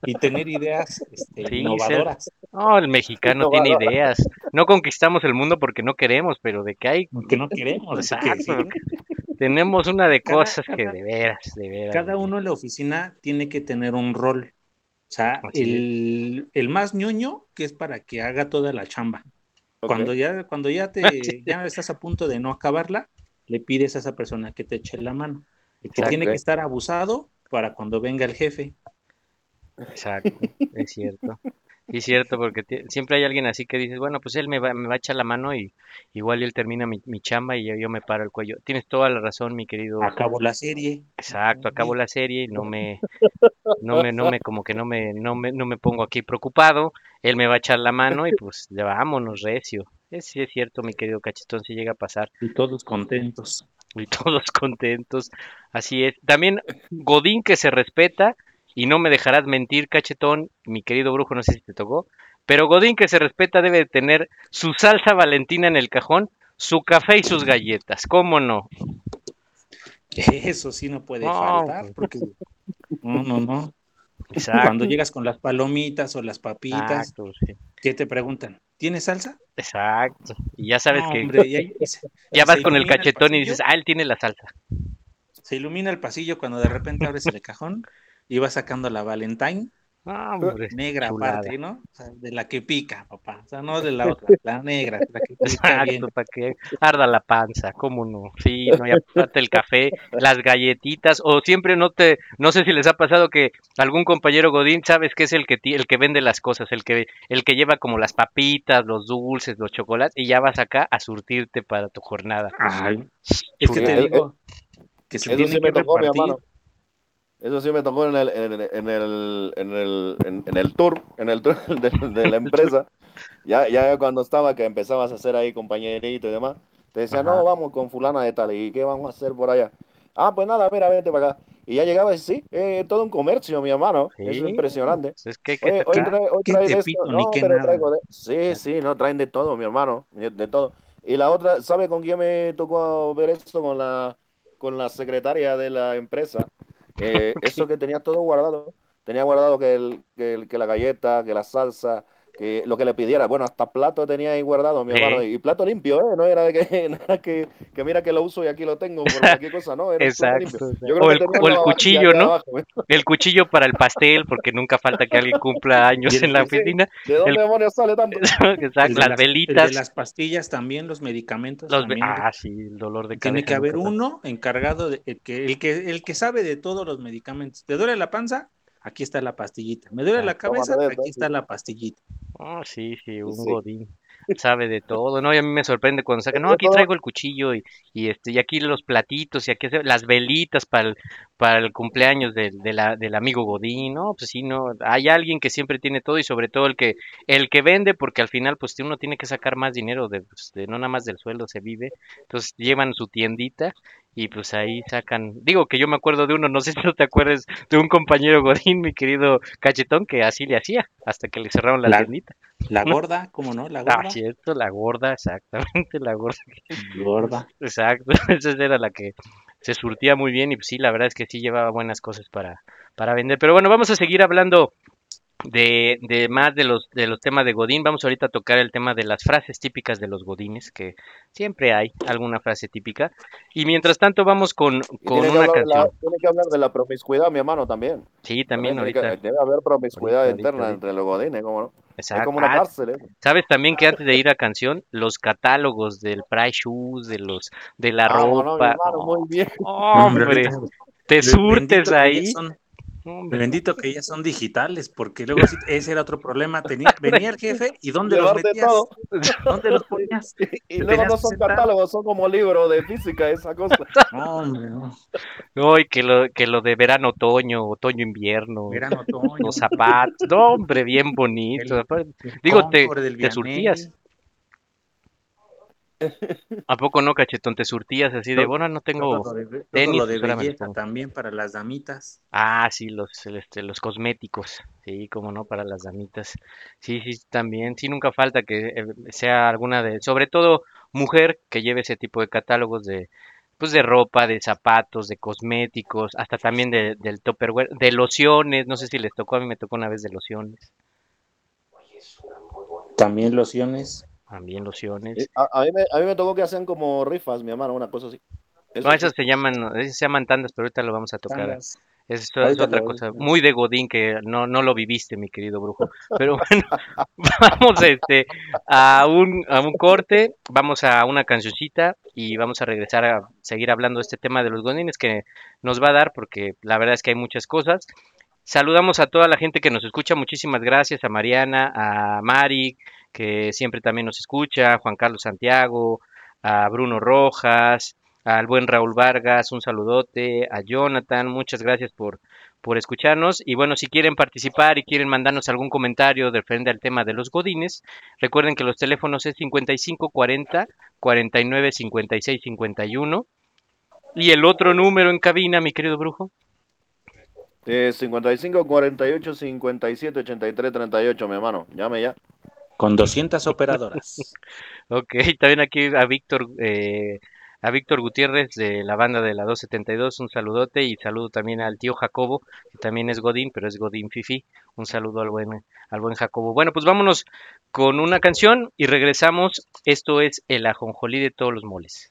y tener ideas este, Sí, innovadoras. No, el mexicano No, tiene ideas. No conquistamos el mundo porque no queremos, pero de que hay, Que no queremos. así que Exacto. sí. tenemos una de Cada- cosas que cada- de veras, de veras. Cada uno en la oficina tiene que tener un rol. O sea, el, el más ñoño, que es para que haga toda la chamba. Cuando ya, cuando ya te ya estás a punto de no acabarla, le pides a esa persona que te eche la mano. El que Exacto. tiene que estar abusado para cuando venga el jefe. Exacto, es cierto. Sí, es cierto, porque siempre hay alguien así que dices, bueno, pues él me va, me va a echar la mano y igual él termina mi, mi chamba y yo, yo me paro el cuello. Tienes toda la razón, mi querido. Acabó la serie. Exacto, acabo la serie y no me, no me, no me, como que no me, no me, no me pongo aquí preocupado. Él me va a echar la mano y pues ya vámonos, recio. Es, sí es cierto, mi querido cachetón, si llega a pasar. Y todos contentos. y todos contentos. Así es. También Godín que se respeta y no me dejarás mentir, cachetón, mi querido brujo, no sé si te tocó, pero Godín que se respeta debe de tener su salsa valentina en el cajón, su café y sus galletas, ¿cómo no? Eso sí no puede No, faltar, porque no, no, no. Exacto. Cuando llegas con las palomitas o las papitas, Exacto, sí, ¿qué te preguntan? ¿Tienes salsa? exacto. Y ya sabes No, que hombre, se- ya se vas con el cachetón y dices, ah, él tiene la salsa. Se ilumina el pasillo cuando de repente abres el cajón vas sacando la Valentine Ah, hombre, Negra chulada. aparte, ¿no? O sea, de la que pica, papá. O sea, no de la otra, la negra, la que pica. Exacto, para que arda la panza, cómo no. Sí, no, y aparte el café, las galletitas, o siempre no te, no sé si les ha pasado que algún compañero Godín, sabes que es el que el que vende las cosas, el que el que lleva como las papitas, los dulces, los chocolates, y ya vas acá a surtirte para tu jornada. Ay, es que te digo que se tiene sí que repartir. Eso sí me tocó en el, en el, en el, en el, en- el tour, en el tour de, de la empresa. Ya, ya cuando estaba, que empezabas a hacer ahí compañerito y demás, te decía, Ajá. no, vamos con fulana de tal, ¿y qué vamos a hacer por allá? Ah, pues nada, mira, vente para acá. Y ya llegaba y sí, eh, todo un comercio, mi hermano. Eso Sí. es impresionante. Pues es que que hoy, trae, hoy ¿Qué trae esto. pito, No, pero traigo de... Sí, sí, no, traen de todo, mi hermano, de todo. Y la otra, ¿sabe con quién me tocó ver esto? Con la, con la secretaria de la empresa. Eh, Eso que tenía todo guardado. Tenía guardado que, el, que, el- que la galleta, que la salsa, que lo que le pidiera. Bueno, hasta plato tenía ahí guardado, mi hermano. Y plato limpio, ¿eh? No era de que, no era que, que mira que lo uso y aquí lo tengo por cualquier cosa, ¿no? Era limpio. Exacto. Yo creo O el, o el cuchillo, ¿no? abajo, ¿eh? El cuchillo para el pastel, porque nunca falta que alguien cumpla años el en la sí. oficina. ¿De dónde El- demonios sale tanto? Exacto, las las, el de velitas. las pastillas también, los medicamentos Los ve- también. ah, sí, el dolor de Tiene cabeza. que haber uno encargado de el que, el que el que sabe de todos los medicamentos. ¿Te duele la panza? Aquí está la pastillita. ¿Me duele la Tómate cabeza? Aquí está la pastillita. Ah, sí, sí, un Sí. godín. Sabe de todo, ¿no? Y a mí me sorprende cuando saca, no, aquí traigo el cuchillo y, y este, y aquí los platitos y aquí las velitas para el, para el cumpleaños del, de la- del amigo Godín, ¿no? Pues sí, no, hay alguien que siempre tiene todo y sobre todo el que, el que vende, porque al final, pues uno tiene que sacar más dinero de, pues, de no nada más del sueldo se vive. Entonces llevan su tiendita y pues ahí sacan, digo que yo me acuerdo de uno, no sé si tú te acuerdas de un compañero Godín, mi querido Cachetón, que así le hacía, hasta que le cerraron la, La- tiendita. La gorda, ¿cómo no? La Ah, gorda. cierto, la gorda, exactamente, la gorda. Gorda. Exacto, esa era la que se surtía muy bien y pues sí, la verdad es que sí llevaba buenas cosas para, para vender. Pero bueno, vamos a seguir hablando de, de más de los, de los temas de Godín. Vamos ahorita a tocar el tema de las frases típicas de los Godines, que siempre hay alguna frase típica. Y mientras tanto vamos con, con que una hablar de la, canción. tiene que hablar de la promiscuidad, mi hermano, también. Sí, también tiene que- ahorita. debe haber promiscuidad ahorita, interna ahorita. entre los godines, ¿cómo no? Es Exacto. como una Ah, cárcel, ¿eh? Sabes también que antes de ir a canción, los catálogos del Price Shoes, de los de la Ah, bueno, mi ropa. hermano, muy bien. Hombre, te surtes que ahí. son- Hombre, Bendito que ya son digitales, porque luego sí- ese era otro problema. Tenía, venía el jefe y ¿dónde los metías? todo. ¿Dónde los ponías? Y luego no son catálogos, son como libros de física, esa cosa. No, hombre, no. No, y que lo, que lo de verano, otoño, otoño, invierno, Verano, otoño. los zapatos, no, hombre, bien bonito. El- Aparte, el Digo, te, te surtías. ¿A poco no, cachetón? Te surtías así de, todo- bueno, no tengo todo lo de, todo tenis, lo de belleza pongo. también para las damitas. Ah, sí, los, este, los cosméticos, sí, como no, para las damitas. Sí, sí, también, sí, nunca falta que eh, sea alguna de, sobre todo mujer, que lleve ese tipo de catálogos de, pues de ropa, de zapatos, de cosméticos, hasta también de, del Tupperware, de lociones, no sé si les tocó, a mí me tocó una vez de lociones, También lociones. También lociones. Y A, a mí me, a mí me tocó que hacían como rifas, mi hermano, una cosa así. Eso No, esas se llaman, esas se llaman tandas, pero ahorita lo vamos a tocar. tandas. Es, otra cosa, muy de Godín que no, no lo viviste, mi querido brujo. Pero bueno, vamos este, a, un, a un corte, vamos a una cancioncita y vamos a regresar a seguir hablando de este tema de los Godines que nos va a dar, porque la verdad es que hay muchas cosas. Saludamos a toda la gente que nos escucha, muchísimas gracias a Mariana, a Mari, que siempre también nos escucha, Juan Carlos Santiago, a Bruno Rojas, al buen Raúl Vargas, un saludote, a Jonathan, muchas gracias por, por escucharnos. Y bueno, si quieren participar y quieren mandarnos algún comentario referente al tema de los godines, recuerden que los teléfonos es 5540 49 56 51. Y el otro número en cabina, mi querido brujo. Eh, 55 48 57 83 38, mi hermano. Llame ya. Con 200 operadoras. Ok, también aquí a Víctor, eh, a Víctor Gutiérrez de la banda de la 272, un saludote y saludo también al tío Jacobo, que también es Godín, pero es Godín Fifi. Un saludo al buen, al buen Jacobo. Bueno, pues vámonos con una canción y regresamos. Esto es el ajonjolí de todos los moles.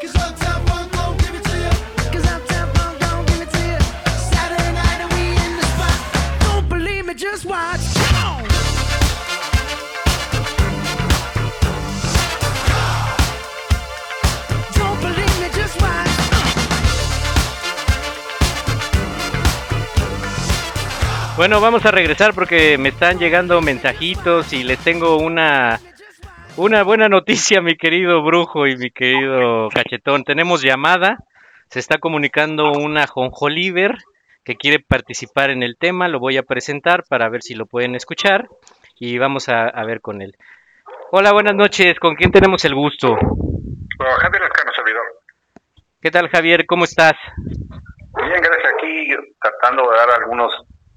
Bueno, vamos a regresar porque me están llegando mensajitos y les tengo una una buena noticia, mi querido brujo y mi querido cachetón. Tenemos llamada, se está comunicando una Jonjoliver que quiere participar en el tema, lo voy a presentar para ver si lo pueden escuchar y vamos a, a ver con él. Hola, buenas noches, ¿con quién tenemos el gusto? Bueno, Javier Lascano, servidor. ¿Qué tal, Javier? ¿Cómo estás? Bien, gracias. Aquí tratando de dar algunos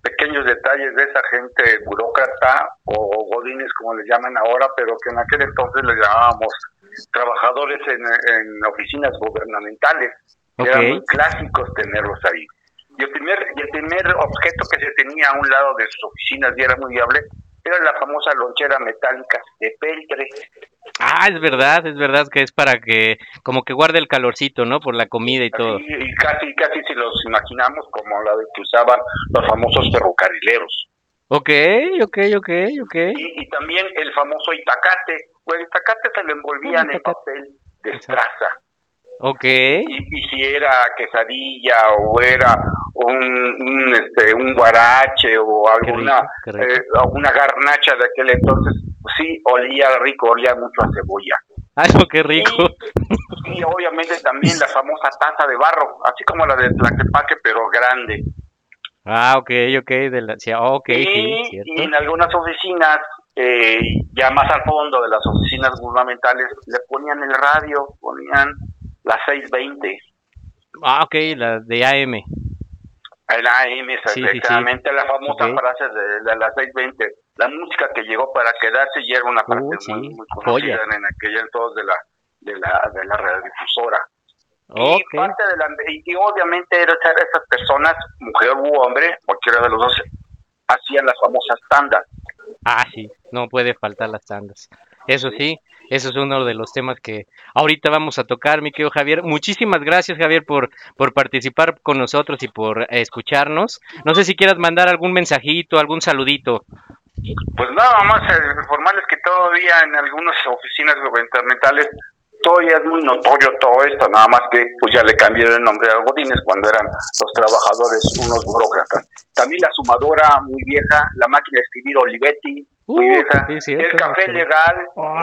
pequeños detalles de esa gente burócrata o godines, como les llaman ahora, pero que en aquel entonces les llamábamos trabajadores en, en oficinas gubernamentales. Eran muy clásicos tenerlos ahí. Y el, primer, y el primer objeto que se tenía a un lado de sus oficinas y era muy viable era la famosa lonchera metálica de peltre. Ah, es verdad, es verdad que es para que como que guarde el calorcito, ¿no? Por la comida y todo. Y, y casi, casi si los imaginamos como la de que usaban los famosos ferrocarrileros. Ok, ok, ok, ok. Y, y también el famoso itacate. Pues el itacate se lo envolvían en papel de estraza. Ok. Y, y si era quesadilla o era un, un, este, un guarache o alguna rico. eh, una garnacha de aquel entonces, sí, olía rico, olía mucho a cebolla. Ay, qué rico. Y obviamente también la famosa taza de barro, así como la de Tlaquepaque, pero grande. Ah, ok, ok, de la, sí, ok, sí, y, cierto. y en algunas oficinas, eh, ya más al fondo de las oficinas gubernamentales, le ponían el radio, ponían las 620, Ah, ok, la de AM. el AM, Sí, sí, sí. exactamente la famosa frase de, de las 620. La música que llegó para quedarse y era una parte Uh, sí, muy, muy joya. conocida en aquella entonces de la, de la, de la radiodifusora. Ok. Y parte de la, y, obviamente era- esas personas, mujer u hombre, cualquiera de los dos, hacían las famosas tandas. Ah, sí, no puede faltar las tandas. Eso sí, eso es uno de los temas que ahorita vamos a tocar, mi querido Javier. Muchísimas gracias, Javier, por, por participar con nosotros y por escucharnos. No sé si quieras mandar algún mensajito, algún saludito. Pues nada más eh, informarles que todavía en algunas oficinas gubernamentales todavía es muy notorio todo esto, nada más que pues ya le cambiaron el nombre a Godines cuando eran los trabajadores unos burócratas. También la sumadora muy vieja, la máquina de escribir Olivetti muy Uh, vieja, sí, cierto, el café sí. legal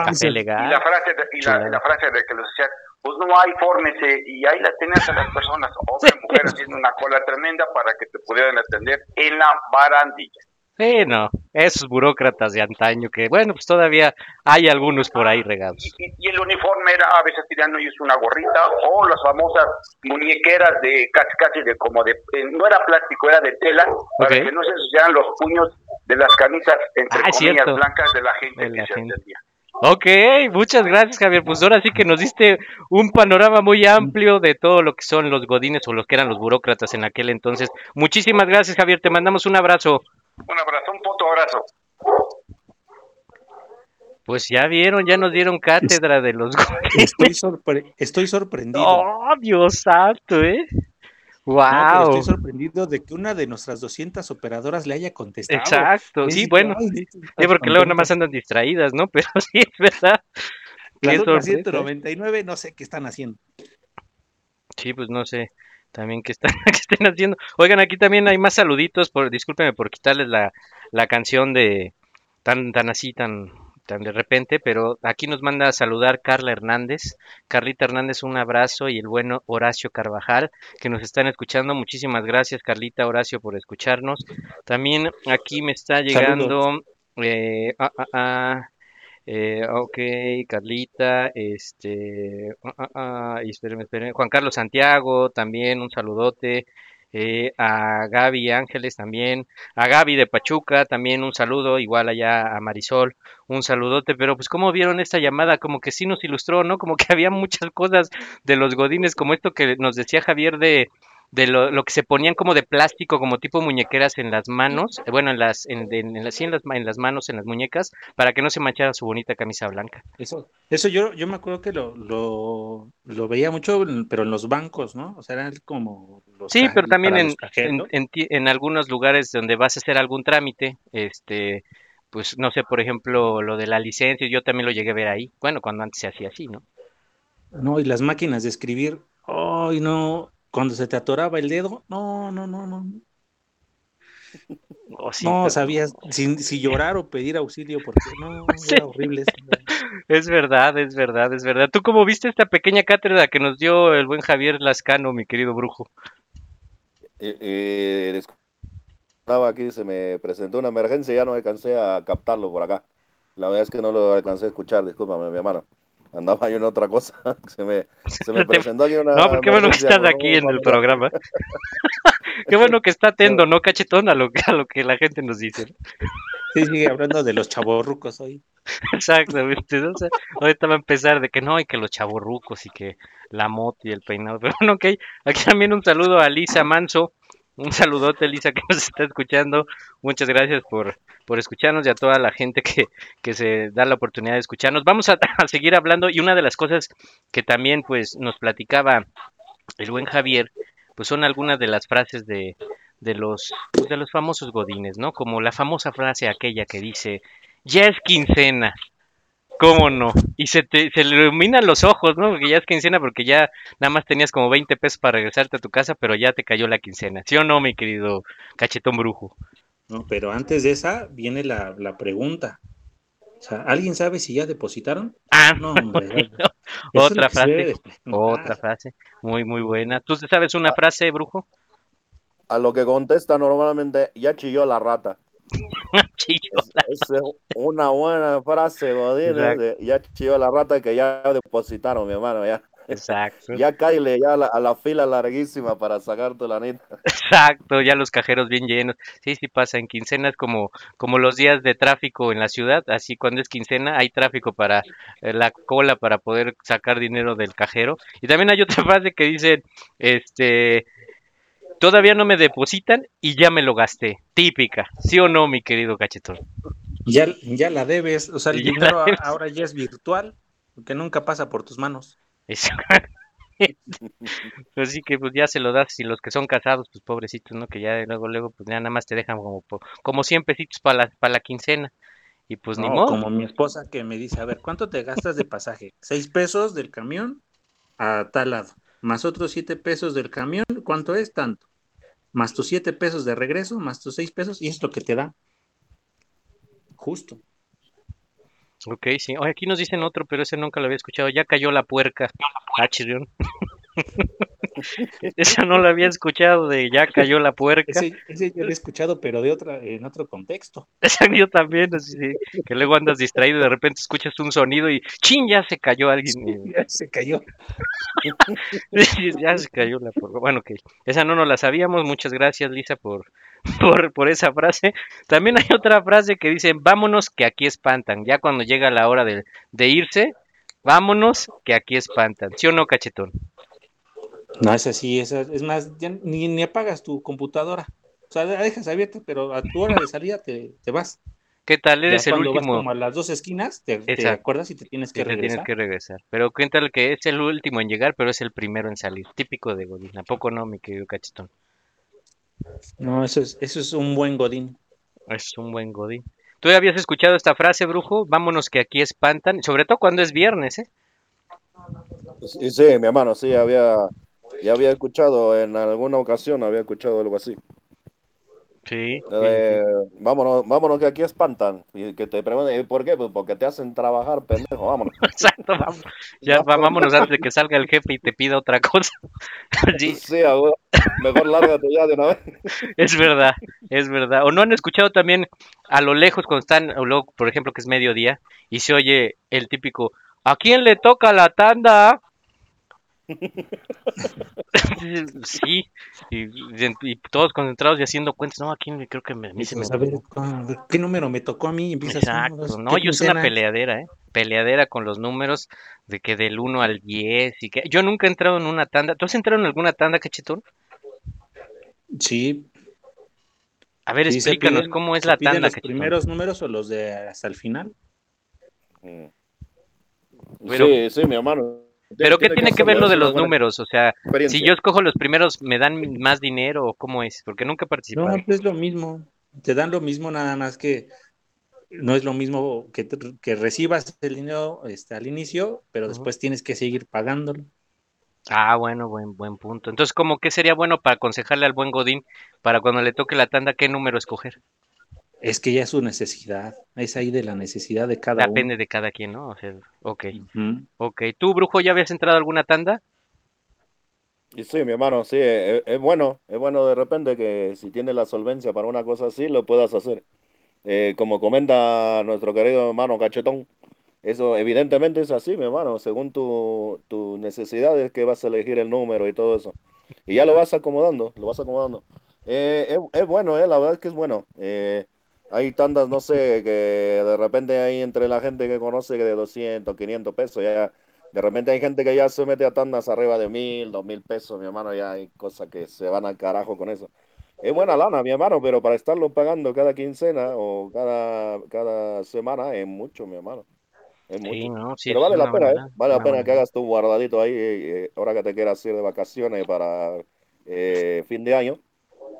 Café y legal. la frase de, y la, la frase de que los decían pues no hay, fórmese, y ahí la tenías a las personas, hombre, mujer, haciendo una cola tremenda para que te pudieran atender en la barandilla. Sí, no, esos burócratas de antaño que, bueno, pues todavía hay algunos por ahí regados. y, y el uniforme era a veces tirando ellos una gorrita o las famosas muñequeras de casi casi de como de eh, no era plástico era de tela para Ok. que no se ensuciaran los puños de las camisas entre Ah, comillas cierto. blancas de la gente De que la se gente. atendía. Ok, muchas gracias Javier. Pues ahora sí que nos diste un panorama muy amplio de todo lo que son los godines o los que eran los burócratas en aquel entonces. Muchísimas gracias Javier, te mandamos un abrazo. Un abrazo, un puto abrazo. Pues ya vieron, ya nos dieron cátedra de los godines. Estoy, sorpre- estoy sorprendido. Oh, Dios santo, ¿eh? No, Wow. estoy sorprendido de que una de nuestras 200 operadoras le haya contestado. Exacto, sí, bueno. sí, porque luego nada más andan distraídas, ¿no? Pero sí, es verdad. Las Qué otras sorpresa, ¿eh? 199 no sé qué están haciendo. Sí, pues no sé también qué están, qué estén haciendo. Oigan, aquí también hay más saluditos, por, discúlpenme por quitarles la, la canción de tan, tan así, tan, tan de repente, pero aquí nos manda a saludar Carla Hernández. Carlita Hernández, un abrazo y el bueno Horacio Carvajal, que nos están escuchando. Muchísimas gracias, Carlita, Horacio, por escucharnos. También aquí me está llegando, eh, ah, ah, ah, eh, ok, Carlita, este, espérenme, espérenme, Juan Carlos Santiago, también un saludote, eh, a Gaby Ángeles también, a Gaby de Pachuca también un saludo, igual allá a Marisol, un saludote, pero pues como vieron esta llamada, como que sí nos ilustró, ¿no? Como que había muchas cosas de los godines, como esto que nos decía Javier de de lo, lo que se ponían como de plástico, como tipo muñequeras en las manos, bueno, en las, en, en, en las, sí, en las, en las manos, en las muñecas, para que no se manchara su bonita camisa blanca. Eso, eso yo, yo me acuerdo que lo, lo, lo veía mucho, pero en los bancos, ¿no? O sea, eran como los Sí, pero también en, en, en algunos lugares donde vas a hacer algún trámite, este, pues no sé, por ejemplo, lo de la licencia, yo también lo llegué a ver ahí. Bueno, cuando antes se hacía así, ¿no? No, y las máquinas de escribir, ay, no, cuando se te atoraba el dedo, no, no, no, no. O sí, No pero- sabías si, si llorar o pedir auxilio, porque no, Sí. era horrible. eso. Es verdad, es verdad, es verdad. ¿Tú cómo viste esta pequeña cátedra que nos dio el buen Javier Lascano, mi querido brujo? Eh, eh, estaba aquí, se me presentó una emergencia y ya no alcancé a captarlo por acá. La verdad es que no lo alcancé a escuchar, discúlpame, mi hermano. Andaba yo en otra cosa. Se me, se me presentó aquí una No, porque bueno que estás aquí en el programa. Qué bueno que está atento, no cachetón a lo, que- a lo que la gente nos dice. Sí, sigue hablando de los chavorrucos hoy. Exactamente. O sea, ahorita va a empezar de que no, y que los chavorrucos y que la moto y el peinado. Pero bueno, ok. Aquí también un saludo a Lisa Manso. Un saludote, Lisa, que nos está escuchando. Muchas gracias por, por escucharnos y a toda la gente que, que se da la oportunidad de escucharnos. Vamos a, a seguir hablando y una de las cosas que también pues nos platicaba el buen Javier, pues son algunas de las frases de, de los pues, de los famosos godines, ¿no? Como la famosa frase aquella que dice, ya es quincena, ¿cómo no? Y se te se le iluminan los ojos, ¿no? Porque ya es quincena porque ya nada más tenías como 20 pesos para regresarte a tu casa, pero ya te cayó la quincena. ¿Sí o no, mi querido cachetón brujo? No, pero antes de esa viene la, la pregunta. O sea, ¿alguien sabe si ya depositaron? Ah, No, hombre. otra frase, otra frase, muy muy buena. ¿Tú sabes una frase, brujo? A lo que contesta normalmente, ya chilló la rata. Es, una buena frase, Godín. Ese, Ya chilló la rata que ya depositaron, mi hermano. Ya, Exacto. ya cáile ya a la, a la fila larguísima para sacar tu lanita. Exacto, ya los cajeros bien llenos. Sí, sí pasa en quincenas como, como los días de tráfico en la ciudad, así cuando es quincena hay tráfico para eh, la cola para poder sacar dinero del cajero. Y también hay otra frase que dice, este, todavía no me depositan y ya me lo gasté. Típica, ¿sí o no, mi querido cachetón? Ya, ya la debes. O sea, el Ya dinero ahora ya es virtual, porque nunca pasa por tus manos. Es- Pues sí que pues ya se lo das y los que son casados, pues pobrecitos, ¿no? Que ya luego, luego, pues ya nada más te dejan como, como 100 pesitos para la, para la quincena. Y pues ni modo. como mi esposa que me dice, a ver, ¿cuánto te gastas de pasaje? Seis pesos del camión a tal lado, más otros siete pesos del camión, ¿cuánto es? Tanto. Más tus siete pesos de regreso, más tus seis pesos, y es lo que te da. Justo. Ok, sí. Oye, aquí nos dicen otro, pero ese nunca lo había escuchado. Ya cayó la puerca. Ah. Esa no la había escuchado de ya cayó la puerca. Ese, ese yo lo he escuchado, pero de otra, en otro contexto. Esa yo también, así que luego andas distraído y de repente escuchas un sonido y ¡chin! Ya se cayó alguien. Ya se cayó. ya se cayó la puerca. Bueno, ok. Esa no nos la sabíamos. Muchas gracias, Lisa, por, por, por esa frase. También hay otra frase que dice, vámonos que aquí espantan. Ya cuando llega la hora de, de irse, vámonos que aquí espantan. ¿Sí o no, cachetón? No, es así, esa, es más, ya ni, ni apagas tu computadora. O sea, la dejas abierta, pero a tu hora de salida te, te vas. ¿Qué tal? Ya Eres el cuando vas último. como a las dos esquinas, te, acuerdas y te tienes que que te tienes regresar. que regresar. Pero cuéntale que es el último en llegar, pero es el primero en salir. Típico de Godín. ¿A poco no, mi querido cachetón? No, eso es, eso es un buen godín. Es un buen Godín. ¿Tú ya habías escuchado esta frase, brujo? Vámonos que aquí espantan. Sobre todo cuando es viernes, ¿eh? Sí, sí, mi hermano, sí, había, ya había escuchado en alguna ocasión, había escuchado algo así. Sí. Eh, vámonos, vámonos que aquí espantan. Y que te pregunten, ¿y ¿por qué? Pues porque te hacen trabajar, pendejo, vámonos. Exacto, vamos. Ya vámonos antes de que salga el jefe y te pida otra cosa. Sí, Sí, mejor lárgate ya de una vez. es verdad, es verdad. O no han escuchado también a lo lejos cuando están, o luego, por ejemplo, que es mediodía y se oye el típico, ¿a quién le toca la tanda? Sí, y, y- y todos concentrados y haciendo cuentas. No, aquí creo que me, a mí se me Pues, a ver, ¿cu- ¿qué número me tocó a mí? Empiezas, Exacto, "¿qué no, yo soy una quincena?". peleadera, ¿eh? Peleadera con los números de que del 1 al 10 y que yo nunca he entrado en una tanda. ¿Tú has entrado en alguna tanda, cachetón? Sí. A ver, sí, explícanos piden- cómo es la tanda, los cachetón. primeros números o los de hasta el final? Mm. Pero- sí, sí, mi hermano. Pero ¿qué tiene que ver lo de es los buena números? O sea, si yo escojo los primeros, ¿me dan más dinero o cómo es? Porque nunca he No, participado. pues es lo mismo. Te dan lo mismo, nada más que no es lo mismo que, te- que recibas el dinero este, al inicio, pero después tienes que seguir pagándolo. Ah, bueno, buen, buen punto. Entonces, ¿cómo qué sería bueno para aconsejarle al buen Godín para cuando le toque la tanda, qué número escoger? Es que ya es su necesidad. Es ahí de la necesidad de cada Depende de cada quien, ¿no? O sea, ok, uno. Ujú. ok. ¿Tú, Brujo, ya habías entrado a alguna tanda? Y sí, mi hermano, sí, es, es bueno, es bueno de repente que si tienes la solvencia para una cosa así, lo puedas hacer. Eh, como comenta nuestro querido hermano Cachetón, eso evidentemente es así, mi hermano, según tu, tus necesidades que vas a elegir el número y todo eso. Y ya lo vas acomodando, lo vas acomodando. Eh, es, es bueno, eh, la verdad es que es bueno. Eh, hay tandas, no sé, que de repente hay entre la gente que conoce que de 200, 500 pesos, ya de repente hay gente que ya se mete a tandas arriba de mil, dos mil pesos, mi hermano, ya hay cosas que se van al carajo con eso. Es buena lana, mi hermano, pero para estarlo pagando cada quincena o cada, cada semana es mucho, mi hermano. Es mucho. Sí, no, sí, pero vale la pena, buena ¿eh? Vale la pena buena que hagas tu guardadito ahí, eh, ahora que te quieras ir de vacaciones para eh, fin de año.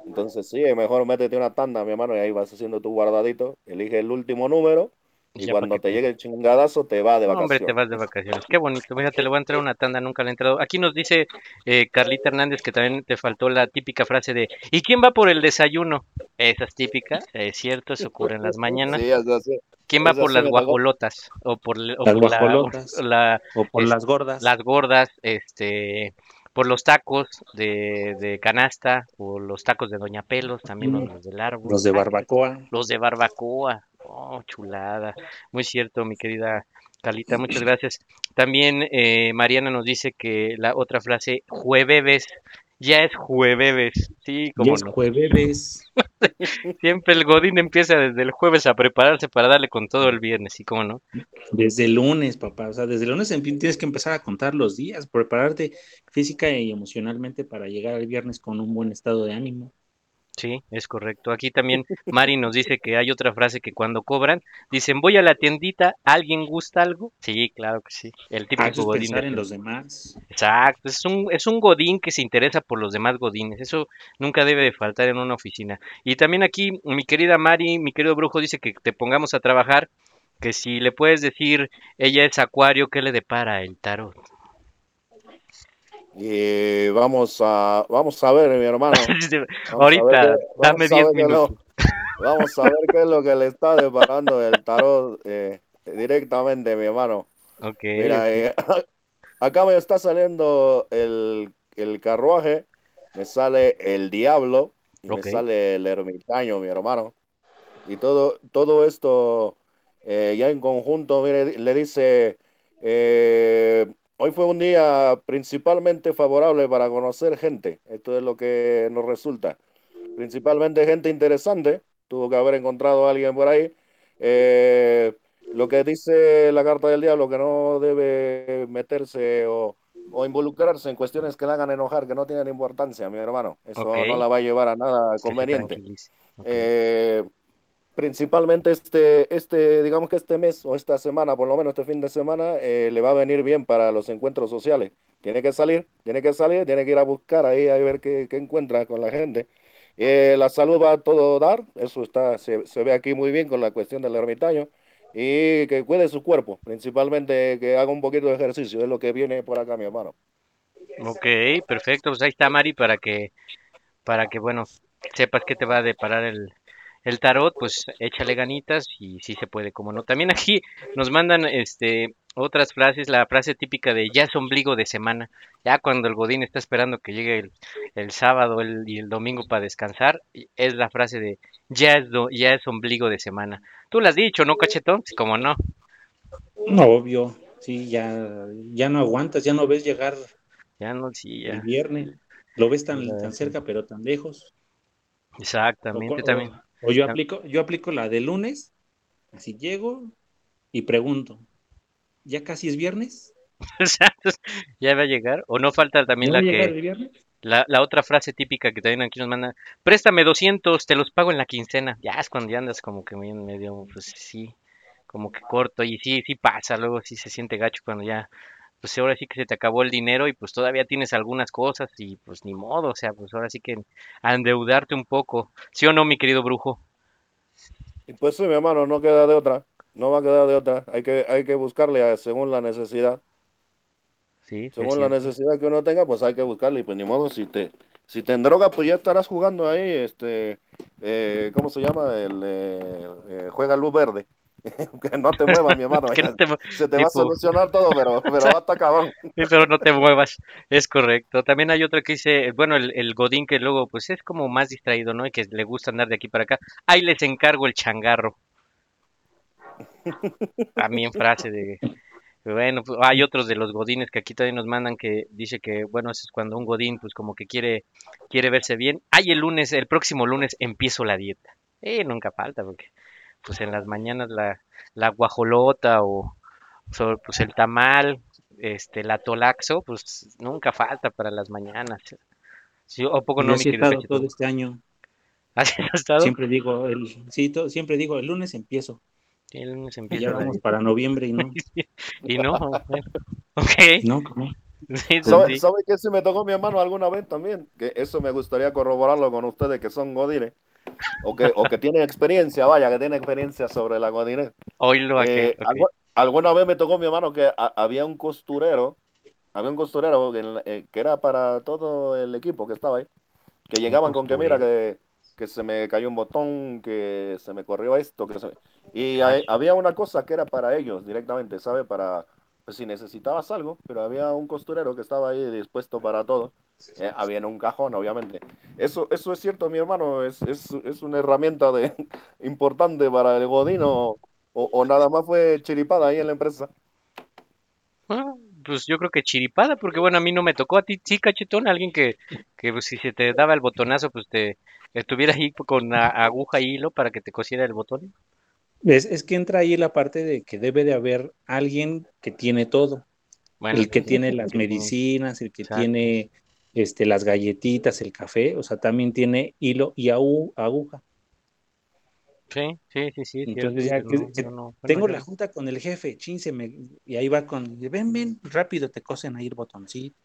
Entonces sí, es mejor métete una tanda, mi hermano, y ahí vas haciendo tu guardadito, elige el último número Y ya cuando te llegue el chingadazo te va de No, hombre, te vacaciones. vas de vacaciones. Qué bonito. Fíjate, le voy a entrar a una tanda, nunca le he entrado. Aquí nos dice eh, Carlita Hernández que también te faltó la típica frase de ¿Y quién va por el desayuno? Esa es típica, es cierto, eso ocurre en las mañanas. Sí, es así. ¿Quién va por las guajolotas? O por, o Las por la- guajolotas. la, O por es- las gordas. las gordas, este, por los tacos de, de canasta, o los tacos de Doña Pelos, también Mm. los del árbol. Los de barbacoa. los de barbacoa. Oh, chulada. Muy cierto, mi querida Calita, muchas gracias. También eh, Mariana nos dice que la otra frase, jueves, ya es jueves. Sí, Y como es no. jueves. Siempre el Godín empieza desde el jueves a prepararse para darle con todo el viernes, ¿sí? ¿Cómo no? Desde el lunes, papá. O sea, desde el lunes en fin tienes que empezar a contar los días, prepararte física y emocionalmente para llegar al viernes con un buen estado de ánimo. Sí, es correcto. Aquí también Mari nos dice que hay otra frase que cuando cobran, dicen, voy a la tiendita, ¿alguien gusta algo? Sí, claro que sí. El eso es Godín. pensar de- en los demás. Exacto, es un, es un godín que se interesa por los demás godines, eso nunca debe de faltar en una oficina. Y también aquí mi querida Mari, mi querido brujo dice que te pongamos a trabajar, que si le puedes decir, ella es acuario, ¿qué le depara el tarot? Y vamos a, vamos a ver, mi hermano. Ver Ahorita, dame vamos a 10 ver qué es lo- minutos. Vamos a ver qué es lo que le está deparando el tarot eh, directamente, mi hermano. Ok, Mira, eh, acá me está saliendo el, el carruaje, me sale el diablo y Ok. me sale el ermitaño, mi hermano. Y todo, todo esto eh, ya en conjunto, mire, le dice, eh, hoy fue un día principalmente favorable para conocer gente. Esto es lo que nos resulta. Principalmente gente interesante. Tuvo que haber encontrado a alguien por ahí. Eh, lo que dice la carta del diablo, que no debe meterse o, o involucrarse en cuestiones que le hagan enojar, que no tienen importancia, mi hermano. Eso no la va a llevar a nada conveniente. Eh, principalmente este, este, digamos que este mes o esta semana, por lo menos este fin de semana, eh, le va a venir bien para los encuentros sociales. Tiene que salir, tiene que salir, tiene que ir a buscar ahí a ver qué, qué encuentra con la gente. Eh, la salud va a todo dar, eso está, se, ve aquí muy bien con la cuestión del ermitaño. Y que cuide su cuerpo, principalmente que haga un poquito de ejercicio, es lo que viene por acá, mi hermano. Ok, perfecto, pues ahí está Mari para que, para que, bueno, sepas que te va a deparar el, el tarot, pues échale ganitas y sí se puede, como no. También aquí nos mandan este otras frases, la frase típica de ya es ombligo de semana, ya cuando el Godín está esperando que llegue el, el sábado el- y el domingo para descansar, es la frase de ya es, do- ya es ombligo de semana. Tú lo has dicho, ¿no, cachetón? Sí, Como no. No, obvio. Sí, ya, ya no aguantas, ya no ves llegar Ya no, sí, El viernes. Lo ves tan, tan cerca, pero tan lejos. Exactamente, también. o- o yo aplico, yo aplico la de lunes, así llego y pregunto, ¿ya casi es viernes? Exacto, ya va a llegar. O no falta también ¿Ya va la que, el viernes? la, la otra frase típica que también aquí nos manda, préstame 200, te los pago en la quincena. Ya es cuando ya andas como que medio, pues sí, como que corto. Y sí, sí pasa, luego sí se siente gacho cuando ya, pues ahora sí que se te acabó el dinero y pues todavía tienes algunas cosas y pues ni modo, o sea, pues ahora sí que a endeudarte un poco. ¿Sí o no, mi querido brujo? Y pues sí, mi hermano, no queda de otra. No va a quedar de otra. Hay que, hay que buscarle a- según la necesidad. Sí, Según la necesidad que uno tenga, pues hay que buscarle. Y pues ni modo, si te, si te endrogas, pues ya estarás jugando ahí, este, eh, ¿cómo se llama? El, eh, eh, juega luz verde. que no te muevas, mi hermano. No te Se te va a solucionar todo, pero, pero va a estar cabrón. Pero no te muevas, es correcto. También hay otra que dice, bueno, el, el Godín que luego pues es como más distraído, ¿no? Y que le gusta andar de aquí para acá. Ahí les encargo el changarro. También frase de... Bueno, pues, hay otros de los godines que aquí también nos mandan que dice que, bueno, eso es cuando un godín pues como que quiere, quiere verse bien. Ay, el lunes, el próximo lunes empiezo la dieta. Eh, nunca falta porque pues en las mañanas la, la guajolota o pues el tamal, este, la tolaxo, pues nunca falta para las mañanas. Sí, ¿O poco Y no, mi así he estado todo este año. ¿Así has estado? Siempre digo, el, sí, siempre digo, el lunes empiezo. Sí, el lunes Y empieza ya vamos para noviembre y no. Y no, bueno, ok. No, ¿cómo? Sí, ¿Sabe, sí. sabe qué se me tocó mi hermano alguna vez también? Que eso me gustaría corroborarlo con ustedes que son godines. O que, o que tienen experiencia, vaya, que tienen experiencia sobre la godines. Oílo a Eh, que, ok. algu- alguna vez me tocó mi hermano que a- había un costurero, había un costurero que, eh, que era para todo el equipo que estaba ahí, que llegaban con que mira que, que se me cayó un botón, que se me corrió esto, que se y había una cosa que era para ellos directamente, ¿sabe? Para pues, si necesitabas algo, pero había un costurero que estaba ahí dispuesto para todo. Eh, había en un cajón, obviamente. Eso, eso es cierto, mi hermano, es, es, es una herramienta de, importante para el godino o, o nada más fue chiripada ahí en la empresa. Ah, Pues yo creo que chiripada, porque bueno, a mí no me tocó, a ti sí, cachetón, alguien que, que pues, si se te daba el botonazo, pues te estuviera ahí con aguja y hilo para que te cosiera el botón. Es, es que entra ahí la parte de que debe de haber alguien que tiene todo. Bueno, el que sí, tiene sí, las sí. medicinas, el que Exacto. tiene este, las galletitas, el café, o sea, también tiene hilo y agu- aguja. Sí, sí, sí, sí. es Entonces ya que- no, no, tengo la junta con el jefe, chin, se me- y ahí va con, ven, ven, rápido te cosen ahí el botoncito.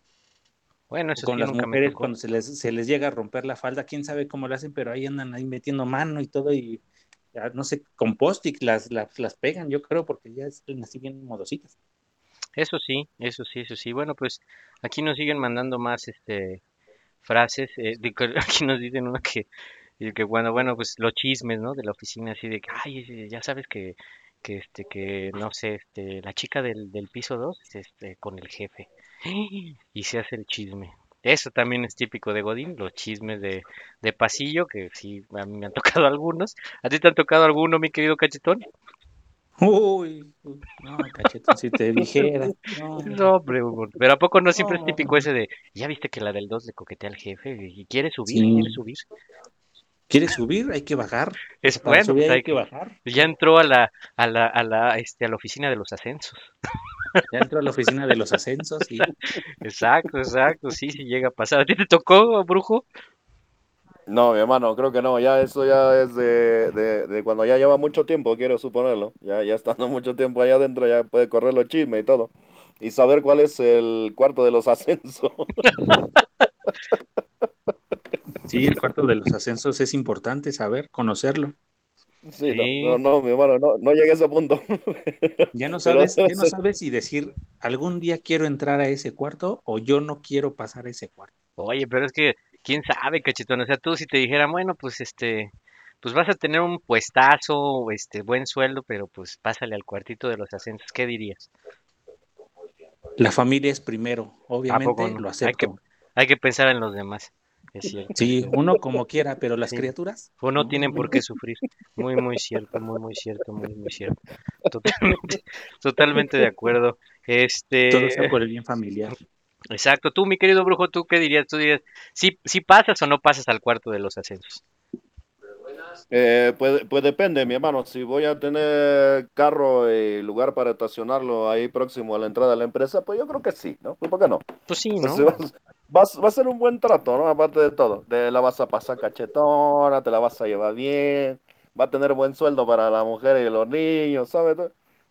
Bueno, eso con las mujeres cuando se les, se les llega a romper la falda, quién sabe cómo lo hacen, pero ahí andan ahí metiendo mano y todo y no sé, con post-it las, las, las pegan, yo creo, porque ya están así bien modositas. Eso sí, eso sí, eso sí. Bueno, pues aquí nos siguen mandando más este frases. eh, de aquí nos dicen una que, que bueno, bueno, pues los chismes, ¿no? De la oficina, así de que, ay, eh, ya sabes que, que este, que, no sé, este, la chica del, del piso 2, este, con el jefe. Y se hace el chisme. Eso también es típico de Godín, los chismes de, de pasillo, que sí, a mí me han tocado algunos. ¿A ti te han tocado alguno, mi querido cachetón? Uy, no, cachetón, si te dijera. No, No, hombre, pero ¿a poco no siempre es típico ese de, ya viste que la del 2 le coquetea al jefe y quiere subir, Sí. quiere subir? ¿Quieres subir? Hay que bajar. Es Para bueno, subir pues hay hay que que- bajar. ya entró a la, a la, a la, este, a la oficina de los ascensos. Ya entró a la oficina de los ascensos y Exacto, exacto, sí, sí llega a pasar. ¿A ti te tocó, brujo? No, mi hermano, creo que no, ya eso ya es de, de, de cuando ya lleva mucho tiempo, quiero suponerlo. Ya, ya estando mucho tiempo allá adentro, ya puede correr los chismes y todo. Y saber cuál es el cuarto de los ascensos. sí, el cuarto de los ascensos es importante saber, conocerlo. Sí, Sí. No, no, no, mi hermano, no, no llegué a ese punto. Ya no Pero sabes, ya no sabes si decir algún día quiero entrar a ese cuarto o yo no quiero pasar a ese cuarto. Oye, pero es que, quién sabe, cachetón. O sea, tú si te dijeran, bueno, pues este, pues vas a tener un puestazo, este, buen sueldo, pero pues pásale al cuartito de los ascensos, ¿qué dirías? La familia es primero, obviamente poco no? lo Hay acepto. Hay que pensar en los demás, es cierto. Sí, uno como quiera, pero las Sí. criaturas O no tienen por qué sufrir. Muy, muy cierto, muy, muy cierto, muy, muy cierto. Totalmente, totalmente de acuerdo. Este, todo sea por el bien familiar. Exacto. Tú, mi querido brujo, ¿tú qué dirías? ¿Tú dirías, si, si pasas o no pasas al cuarto de los ascensos? Eh, pues, pues depende, mi hermano. Si voy a tener carro y lugar para estacionarlo ahí próximo a la entrada de la empresa, pues yo creo que sí, ¿no? Pues, ¿Por qué no? Pues sí, Pues, ¿no? va, va a ser un buen trato, ¿no? Aparte de todo. Te la vas a pasar cachetona, te la vas a llevar bien, va a tener buen sueldo para la mujer y los niños, ¿sabes?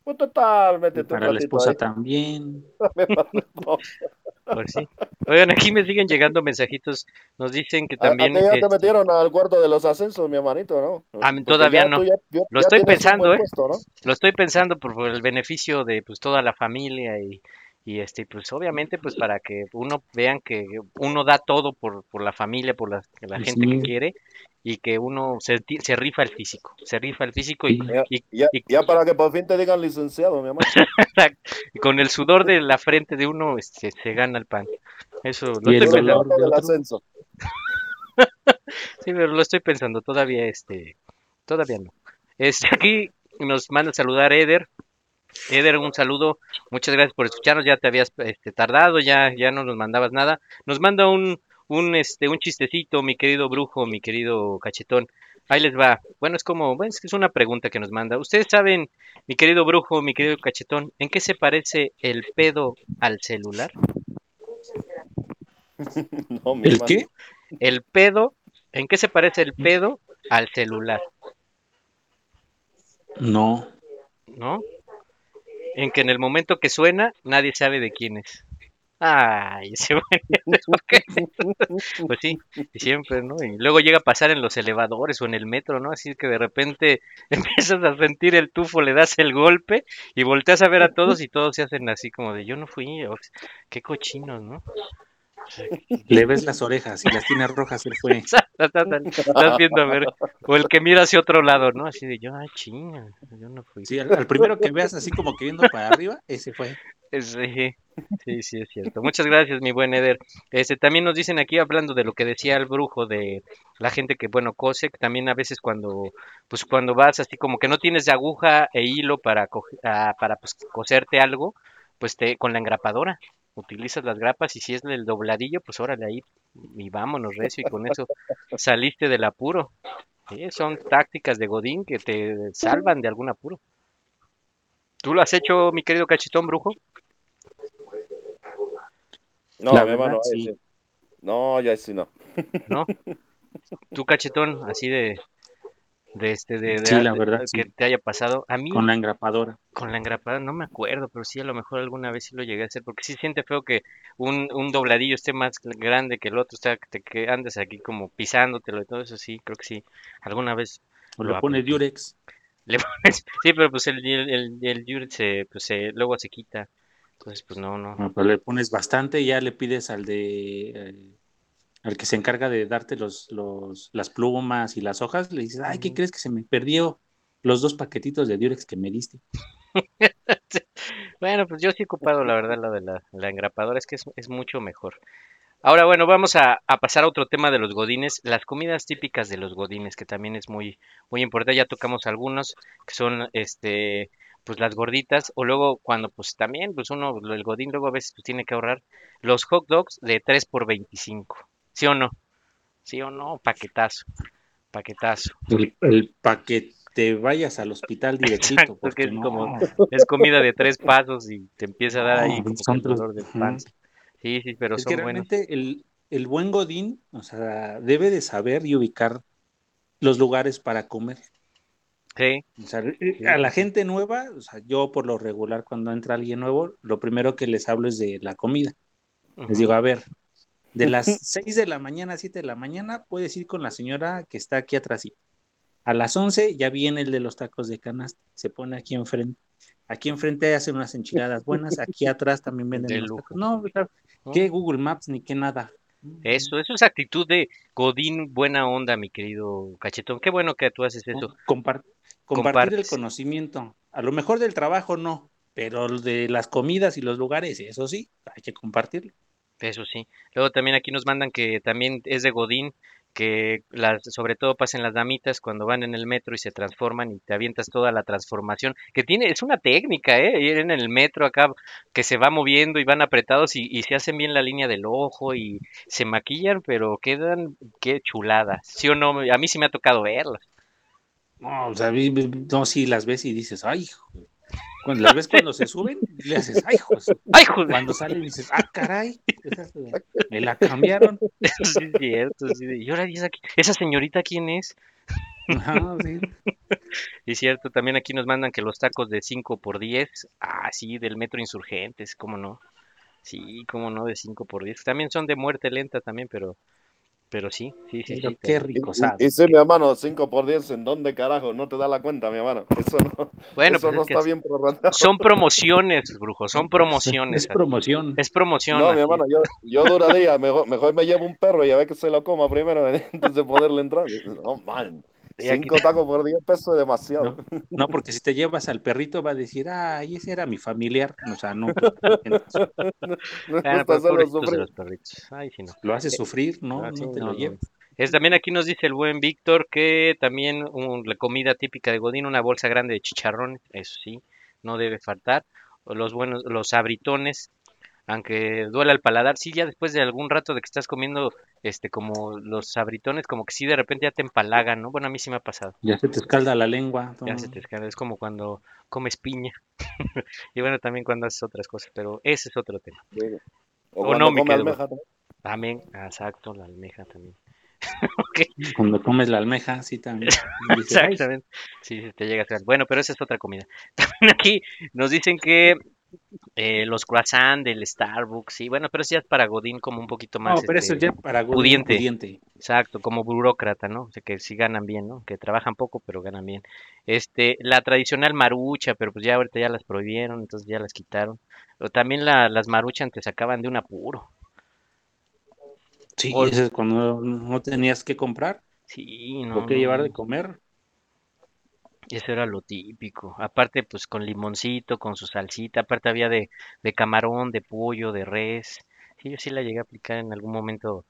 Pues total, Y métete un para la esposa ahí. también. Pues sí. Oigan, aquí me siguen llegando mensajitos. Nos dicen que A, a también... ti ya te este, metieron al cuarto de los ascensos, mi hermanito, ¿no? A mí Porque todavía ya no. tú ya- ya- Lo estoy pensando, ¿eh? puesto, ¿no? Lo estoy pensando por, por el beneficio de pues toda la familia y, y este pues obviamente pues para que uno vean que uno da todo por, por la familia, por la, la Y gente que quiere y que uno se, rifa el físico, se rifa el físico y. Ya, y, ya, y- ya para que por fin te digan licenciado, mi y con el sudor de la frente de uno este, se gana el pan. Eso lo Y el estoy pensando. del ascenso. Sí, pero lo estoy pensando, todavía este, todavía no. Este, aquí nos manda a saludar Eder. Eder, un saludo, muchas gracias por escucharnos, ya te habías este, tardado, ya, ya no nos mandabas nada. Nos manda un, un, este, un chistecito, mi querido brujo, mi querido cachetón. Ahí les va. Bueno, es como, bueno, es que es una pregunta que nos manda. ¿Ustedes saben, mi querido brujo, mi querido cachetón, en qué se parece el pedo al celular? No, mi ¿El hermano. qué? El pedo, ¿en qué se parece el pedo al celular? No. ¿no? En que en el momento que suena, nadie sabe de quién es. Ay, ese. Pues sí, siempre, ¿no? Y luego llega a pasar en los elevadores o en el metro, ¿no? Así que de repente empiezas a sentir el tufo, le das el golpe y volteas a ver a todos y todos se hacen así como de yo no fui, qué cochinos, ¿no? Le ves las orejas y las tiene rojas, él fue. Estás viendo a ver, o el que mira hacia otro lado, ¿no? Así de yo, ay, chinga, yo no fui. Sí, al, al primero que veas así como que viendo para arriba, ese fue. Sí, sí, sí, es cierto. Muchas gracias, mi buen Eder. Este, también nos dicen aquí, hablando de lo que decía el brujo, de la gente que, bueno, cose, que también a veces cuando, pues cuando vas así como que no tienes de aguja e hilo para, coge- ah, para pues, coserte algo, pues te, con la engrapadora, utilizas las grapas y si es el dobladillo, pues órale ahí y vámonos recio y con eso saliste del apuro. Sí, son tácticas de Godín que te salvan de algún apuro. ¿Tú lo has hecho, mi querido cachetón brujo? No, La mi verdad, hermano, sí. No, ya sí no. ¿no? Tú, cachetón, así de, de este, de, de- Sí, la verdad, que sí. te haya pasado. A mí, Con la engrapadora. con la engrapada, no me acuerdo, pero sí, a lo mejor alguna vez sí lo llegué a hacer, porque sí siente feo que un, un dobladillo esté más grande que el otro, o sea, que, te, que andes aquí como pisándotelo y todo eso, sí, creo que sí. Alguna vez O Lo le pone apliqué. Durex. le pones, sí, pero pues el, el, el, el Durex se, pues se, luego se quita. Entonces, pues no, no. No, pero le pones bastante y ya le pides al de eh, al que se encarga de darte los, los, las plumas y las hojas, le dices, ay, ¿qué crees que se me perdió los dos paquetitos de Durex que me diste? Bueno, pues yo sí he ocupado, la verdad, la de la, la engrapadora, es que es, es mucho mejor. Ahora, bueno, vamos a, a pasar a otro tema de los godines, las comidas típicas de los godines, que también es muy, muy importante. Ya tocamos algunos, que son, este, pues las gorditas, o luego cuando, pues también, pues uno, el godín luego a veces pues, tiene que ahorrar los hot dogs de 3 por 25. ¿Sí o no? ¿Sí o no? Paquetazo, paquetazo. El, el que te vayas al hospital directito, Exacto, porque que es no. como, es comida de tres pasos y te empieza a dar ahí No, como el dolor de panza. Sí, sí, pero es son que buenos. realmente el, el buen Godín, o sea, debe de saber y ubicar los lugares para comer. Sí, O sea, a la gente nueva, o sea, yo por lo regular cuando entra alguien nuevo, lo primero que les hablo es de la comida. Les digo, a ver, de las 6 de la mañana a 7 de la mañana puedes ir con la señora que está aquí atrás. A las 11 ya viene el de los tacos de canasta, se pone aquí enfrente. Aquí enfrente hacen unas enchiladas buenas, aquí atrás también venden lujo. tacos. No, claro, ¿no? ¿qué Google Maps ni qué nada? Eso, eso es actitud de Godín, buena onda, mi querido cachetón. Qué bueno que tú haces eso. Compar- compartir Compartes. el conocimiento. A lo mejor del trabajo no, pero de las comidas y los lugares, eso sí, hay que compartirlo. Eso sí. Luego también aquí nos mandan que también es de Godín que las, sobre todo pasen las damitas cuando van en el metro y se transforman y te avientas toda la transformación, que tiene, es una técnica, ¿eh? Ir en el metro acá, que se va moviendo y van apretados y, se hacen bien la línea del ojo y se maquillan, pero quedan, qué chulada, ¿sí o no? A mí sí me ha tocado verlas. No, o sea, no, sí las ves y dices, ay. Cuando las ves cuando se suben, le haces, ay, hijo. ¡Ay, joder! Cuando salen dices, ah, caray, me la cambiaron. Sí, es cierto, sí, y ahora, ¿y esa, esa señorita quién es? Ajá, sí. Y es cierto, también aquí nos mandan que los tacos de 5 por 10, ah, sí, del Metro Insurgentes, ¿cómo no? Sí, cómo no, de 5 por 10. También son de muerte lenta también, pero pero sí, sí, sí, Pero sí. qué rico Y, sabe. y sí, mi hermano, 5 por 10, ¿en dónde carajo? No te da la cuenta, mi hermano. Eso no, Bueno, eso pues no es está es- bien prorratado. son promociones, brujo, son promociones. Es promoción. Es promoción. No, así mi hermano, yo, yo duraría, mejor, mejor me llevo un perro y a ver que se lo coma primero antes de poderle entrar. No, man, cinco tacos por 10 pesos es demasiado. No, porque si te llevas al perrito va a decir, ay, ese era mi familiar. O sea, no. No. Lo hace sufrir, no, Ah, sí, no te no, lo no. lleves. Es, también aquí nos dice el buen Víctor que también un- la comida típica de Godín, una bolsa grande de chicharrones, eso sí, no debe faltar. Los buenos, los abritones, aunque duela el paladar, sí, ya después de algún rato de que estás comiendo, este, como los sabritones, como que sí de repente ya te empalagan, ¿no? Bueno, a mí sí me ha pasado. Ya se te escalda la lengua. Ya se te escala, es como cuando comes piña. y bueno, también cuando haces otras cosas, pero ese es otro tema. O no, almeja, ¿no? También, exacto, la almeja también. Cuando comes la almeja, sí también. Dices, "Ay, Exactamente. Sí, te llega a. Bueno, pero esa es otra comida. También aquí nos dicen que eh, los croissants del Starbucks, sí, bueno, pero eso ya es para Godín como un poquito más. No, pero eso este, ya para Godín pudiente. pudiente. Exacto, como burócrata, ¿no? O sea, que sí ganan bien, ¿no? Que trabajan poco, pero ganan bien. Este, la tradicional marucha, pero pues ya ahorita ya las prohibieron, entonces ya las quitaron. O también la, las maruchan te sacaban de un apuro. Sí, O- es cuando no tenías que comprar Sí, no. o que no, llevar de comer. Eso era lo típico. Aparte, pues con limoncito, con su salsita. Aparte había de, de camarón, de pollo, de res. Sí, yo sí la llegué a aplicar en algún momento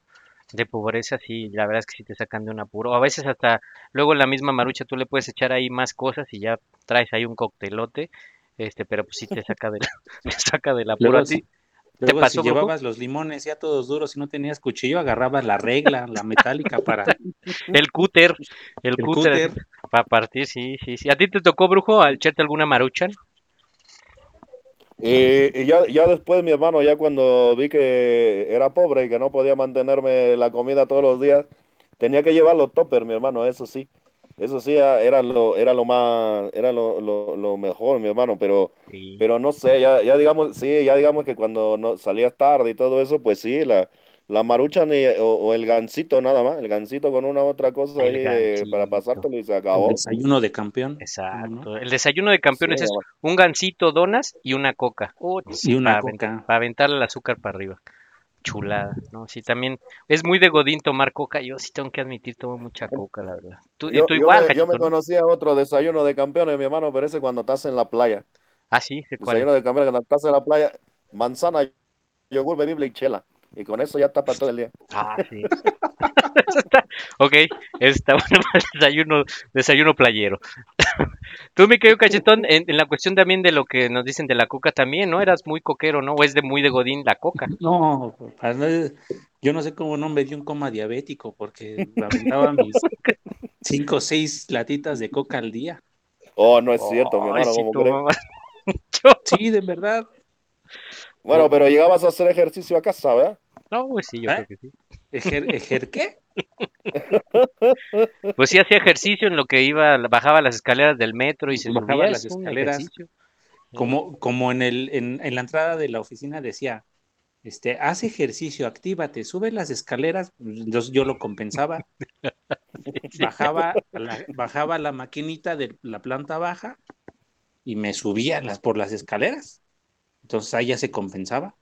de pobreza. Sí, la verdad es que sí te sacan de un apuro. A veces hasta luego en la misma marucha tú le puedes echar ahí más cosas y ya traes ahí un coctelote. Este, pero pues sí te saca de la, te saca del apuro. Luego, ¿A luego pasó, si llevabas los limones ya todos duros y no tenías cuchillo, agarrabas la regla, la metálica para El cúter, el, el cúter, cúter. para partir, sí, sí, sí. ¿A ti te tocó, brujo, al echarte alguna maruchan? Y, y ya, ya después, mi hermano, ya cuando vi que era pobre y que no podía mantenerme la comida todos los días, tenía que llevar los toppers, mi hermano, eso sí. Eso sí era era lo, era lo más, era lo, lo, lo mejor, mi hermano, pero, Sí. pero no sé, ya, ya digamos, sí, ya digamos que cuando no, salías tarde y todo eso, pues sí, la, la maruchan y- o, o el gansito nada más, el gansito con una otra cosa El ahí de- para pasártelo y se El acabó. desayuno de campeón. Exacto. El desayuno de campeones Sí, es un gansito, donas y una coca. Y una para, coca. para aventarle el azúcar para arriba. Chulada, ¿no? Sí, también es muy de Godín tomar coca. Yo sí tengo que admitir, tomo mucha coca, la verdad. Tú, Yo, tú yo igual, me, yo me conocía otro desayuno de campeones, mi hermano, pero ese cuando estás en la playa. Ah, sí, ¿de cuál? Desayuno de campeones cuando estás en la playa, manzana, yogur bebible y chela. Y con eso ya para todo el día. Ah, sí. Está- ok, está bueno para el desayuno, desayuno playero. Tú, mi querido cachetón, en, en la cuestión también de lo que nos dicen de la coca también, ¿no? Eras muy coquero, ¿no? O es de muy de Godín la coca. No, yo no sé cómo no me dio un coma diabético porque me aventaba mis cinco o seis latitas de coca al día. Oh, no es cierto, mi hermano, sí, ¿cómo crees? Sí, de verdad. Bueno, pero llegabas a hacer ejercicio a casa, ¿verdad? No, pues sí, yo ¿Eh? creo que sí. ¿Ejer, ejer qué? Pues sí hacía ejercicio en lo que iba, bajaba las escaleras del metro y se Bajaba subía, las escaleras. ejercicio. Como, como en, el, en, en la entrada de la oficina decía, este, haz ejercicio, actívate, sube las escaleras. Entonces yo lo compensaba. Bajaba la, bajaba la maquinita de la planta baja y me subía las, por las escaleras. Entonces ahí ya se compensaba.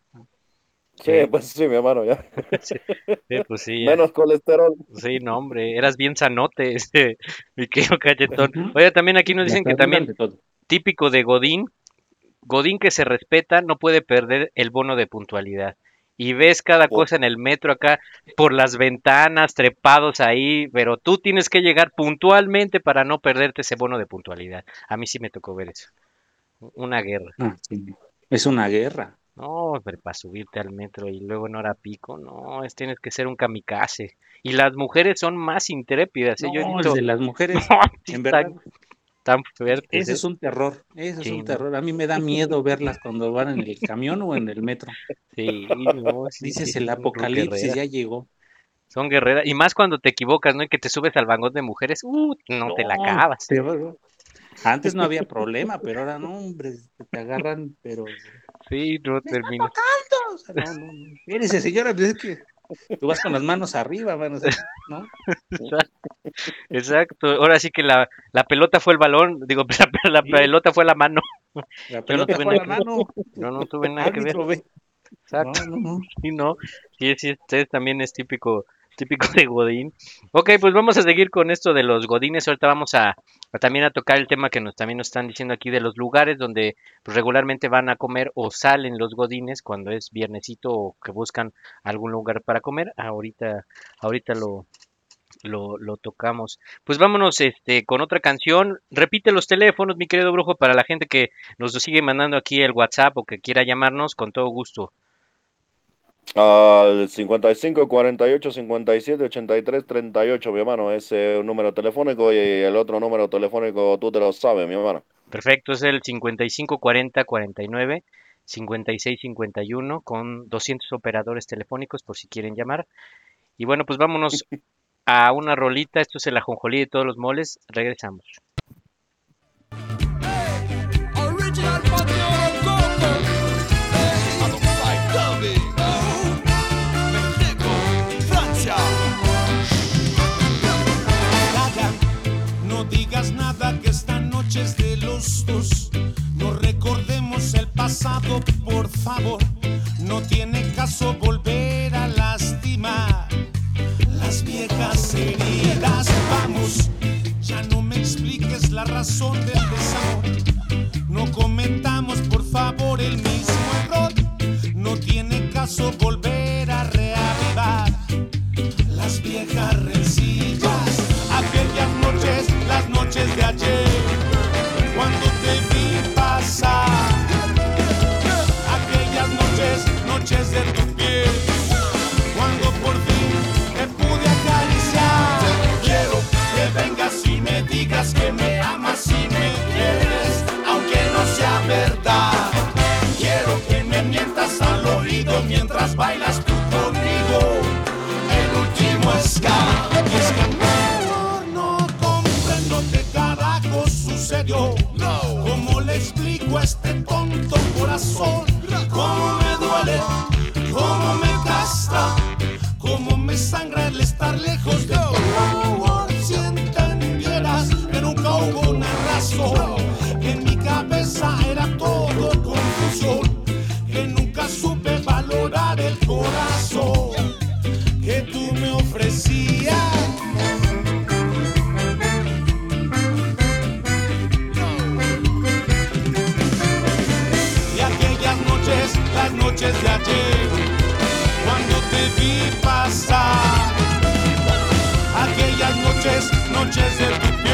Sí, pues sí, mi hermano, ya. Sí, pues sí, ya. Menos colesterol. Sí, no, hombre, eras bien sanote, este, mi querido cachetón. Oye, también aquí nos dicen que también típico de Godín, Godín que se respeta no puede perder el bono de puntualidad. y ves cada Oh. cosa en el metro acá por las ventanas, trepados ahí, pero tú tienes que llegar puntualmente para no perderte ese bono de puntualidad. A mí sí me tocó ver eso. Una guerra. Ah, sí. Es una guerra. No, pero para subirte al metro y luego en hora pico, no, es tienes que ser un kamikaze. Y las mujeres son más intrépidas, ¿eh? Yo he No, visto de las mujeres, No, en están verdad, tan fuertes. ese ¿eh? es un terror. Ese es un no. terror. A mí me da miedo verlas cuando van en el camión o en el metro. Sí, no, sí, Dices, sí, el apocalipsis ya llegó. Son guerreras. Y más cuando te equivocas, ¿no? Y que te subes al vagón de mujeres, uh, no te la No, acabas. te Antes no había problema, pero ahora no, hombre, te agarran, pero... Sí, no termina. O sea, no, no, no. Espérese, señora, pues es que tú vas con las manos arriba, sea, ¿no? Exacto. Ahora sí que la, la pelota fue el balón, digo, la, la Sí. pelota fue la mano. La no pelota tuve fue la mano. Yo no tuve nada que ver. Ve. Exacto. No, no, no. Sí, no. Sí, sí, este también es típico, típico de Godín. Ok, pues vamos a seguir con esto de los Godines. Ahorita vamos a, también a tocar el tema que nos también nos están diciendo aquí de los lugares donde pues, regularmente van a comer o salen los Godines cuando es viernesito o que buscan algún lugar para comer. Ahorita, ahorita lo, lo, lo tocamos. Pues vámonos este, con otra canción. Repite los teléfonos, mi querido brujo, para la gente que nos sigue mandando aquí el WhatsApp o que quiera llamarnos, con todo gusto. Al 55 48 57 83 38, mi hermano. Ese es un número telefónico y el otro número telefónico tú te lo sabes, mi hermano. Perfecto, es el 55 40 49 56 51 con 200 operadores telefónicos por si quieren llamar. Y bueno, pues vámonos a una rolita. Esto es el ajonjolí de todos los moles. Regresamos. Por favor. No tiene caso volver a lastimar las viejas heridas. Vamos, ya no me expliques la razón del desamor. No cometamos, por favor, el mismo error. No tiene caso volver a reavivar las viejas rencillas. Aquellas noches, las noches de ayer, este tonto corazón? ¿Cómo me duele? ¿Cómo me gasta? ¿Cómo me sangra el estar lejos vi pasar. Aquellas noches, noches de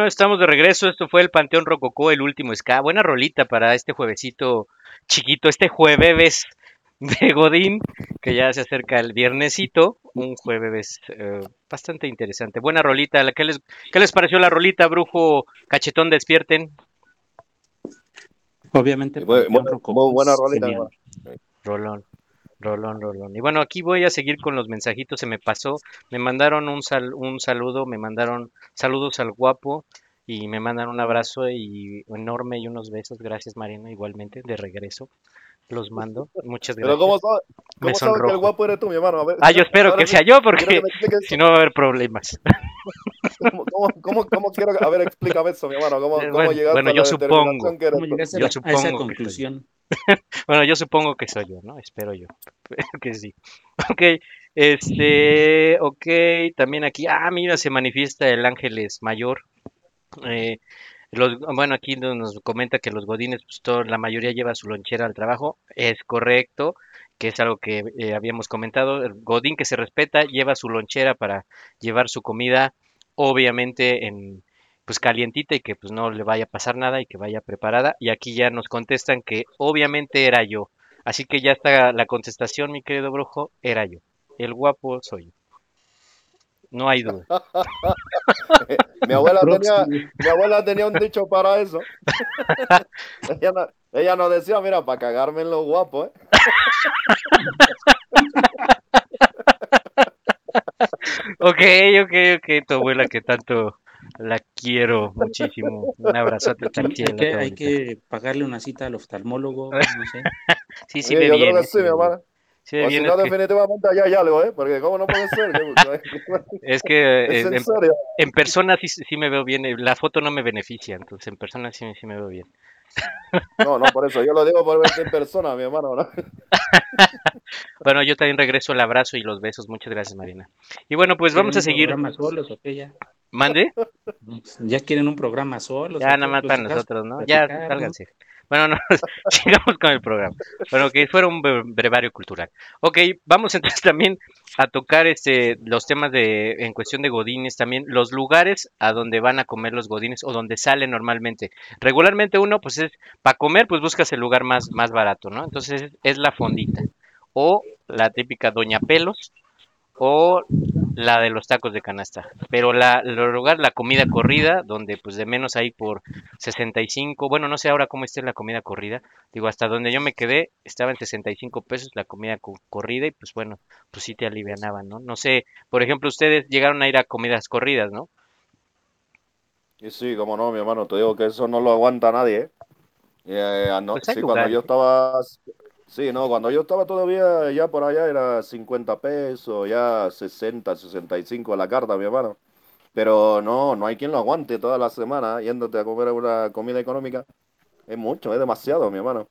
Bueno, estamos de regreso. Esto fue el Panteón Rococó, el último ska. Buena rolita para este juevesito chiquito, este jueves de Godín, que ya se acerca el viernesito. Un jueves eh, bastante interesante. Buena rolita. ¿Qué les, ¿Qué les pareció la rolita, brujo cachetón? Despierten. Obviamente. Muy, Panteón muy- Rococó muy buena rolita. Rolón, rolón, rolón. Y bueno, aquí voy a seguir con los mensajitos. Se me pasó. Me mandaron un, sal- un saludo, me mandaron saludos al guapo y me mandan un abrazo y enorme y unos besos. Gracias, Marina, igualmente, de regreso. Los mando. Muchas Pero gracias. ¿cómo sabes, Me cómo sabes que el sonrojo. guapo eres tú, mi hermano? A ver, Ah, yo espero que sea yo porque si no va a haber problemas. ¿Cómo, cómo, cómo, cómo quiero? A ver, explícame eso, mi hermano. ¿Cómo, Eh, cómo bueno, llegaste bueno, a yo la supongo. determinación que eres ¿Cómo tú? llegaste a, Yo a supongo esa que conclusión? Bueno, yo supongo que soy yo, ¿no? Espero yo. que sí. Ok, este, ok, también aquí, ah, mira, se manifiesta el Ángeles Mayor. Eh, los, bueno, aquí nos comenta que los godines, pues todo- la mayoría lleva su lonchera al trabajo. Es correcto, que es algo que eh, habíamos comentado. El godín que se respeta lleva su lonchera para llevar su comida, obviamente en pues calientita y que pues no le vaya a pasar nada y que vaya preparada. Y aquí ya nos contestan que obviamente era yo. Así que ya está la contestación, mi querido brujo, era yo. El guapo soy yo. No hay duda. Mi abuela, tenía, mi abuela tenía un dicho para eso. ella, no, ella nos decía, mira, para cagarme en lo guapo, ¿eh? Ok, ok, ok, tu abuela que tanto la quiero muchísimo. Un abrazote el Hay que, hay que pagarle una cita al oftalmólogo, no sé. Sí, sí Sí, ve yo bien. creo que eh, sí, mi hermana. Sí O si no, es que- definitivamente allá hay algo, ¿eh? Porque ¿cómo no puede ser? Es que Es eh, en en persona sí, sí me veo bien. eh, La foto no me beneficia, entonces en persona sí, sí me veo bien. No, no, por eso. Yo lo digo por verte en persona, mi hermano, ¿no? Bueno, yo también regreso el abrazo y los besos. Muchas gracias, Marina. Y bueno, pues vamos a ¿Quieren un seguir. solos ya? ¿Mande? Ya quieren un programa solos. Ya ¿o nada más Los para nosotros, ¿no? Ya, platicar, ¿no? Bueno, no, sigamos con el programa. Bueno, que fuera un bre- brevario cultural. Ok, vamos entonces también a tocar este los temas de en cuestión de godines también, los lugares a donde van a comer los godines o donde salen normalmente. Regularmente uno, pues es para comer, pues buscas el lugar más más barato, ¿no? Entonces es, es la fondita o la típica Doña Pelos o la de los tacos de canasta. Pero la, el lugar, la comida corrida, donde pues de menos hay por 65, bueno, no sé ahora cómo esté la comida corrida, digo, hasta donde yo me quedé estaba en 65 pesos la comida co- corrida y pues bueno, pues sí te alivianaban, ¿no? No sé, por ejemplo, ustedes llegaron a ir a comidas corridas, ¿no? Y sí, como no, mi hermano, te digo que eso no lo aguanta nadie, ¿eh? Eh, no, Pues cuando yo estaba, sí, no, cuando yo estaba todavía ya por allá era 50 pesos, ya 60, 65 a la carta, mi hermano. Pero no, no hay quien lo aguante toda la semana yéndote a comer una comida económica. Es mucho, es demasiado, mi hermano.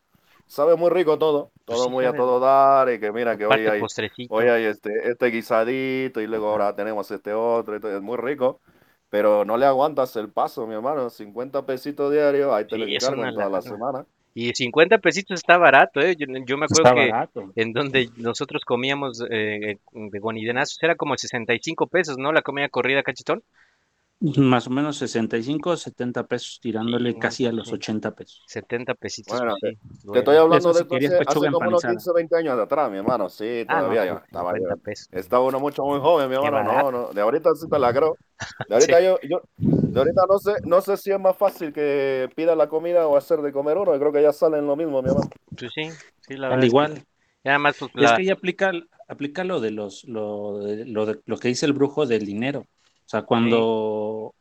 Sabe muy rico todo, todo sí, muy a todo dar y que mira que hoy hay, postrecito. hoy hay este, este guisadito y luego ahora tenemos este otro, y todo, es muy rico. Pero no le aguantas el paso, mi hermano. 50 pesitos diarios, ahí te lo Sí, es encargo una en toda la semana. Y 50 pesitos está barato, ¿eh? Yo, yo me acuerdo Está que barato. en donde nosotros comíamos eh, de gonidenazos era como 65 pesos, ¿no? La comida corrida, cachetón. Más o menos 65, 70 pesos, tirándole Sí, casi a los sí. 80 pesos. 70 pesitos. Bueno, sí, Te bueno. estoy hablando Eso de si hace, hace como unos empanizada. 15, 20 años de atrás, mi hermano. Sí, Ah, no, todavía pues, yo estaba, 50 yo- pesos. estaba uno mucho muy joven, mi hermano. No, no. De ahorita sí te la creo. De ahorita yo, yo, de ahorita no sé, no sé si es más fácil que pida la comida o hacer de comer uno. Yo creo que ya salen lo mismo, mi hermano. Pues sí, sí, la Al verdad. es que igual. sí. Y además, pues, Es la- que ya aplica, aplica lo de los, lo, de- lo, de- lo que dice el brujo del dinero. O sea, cuando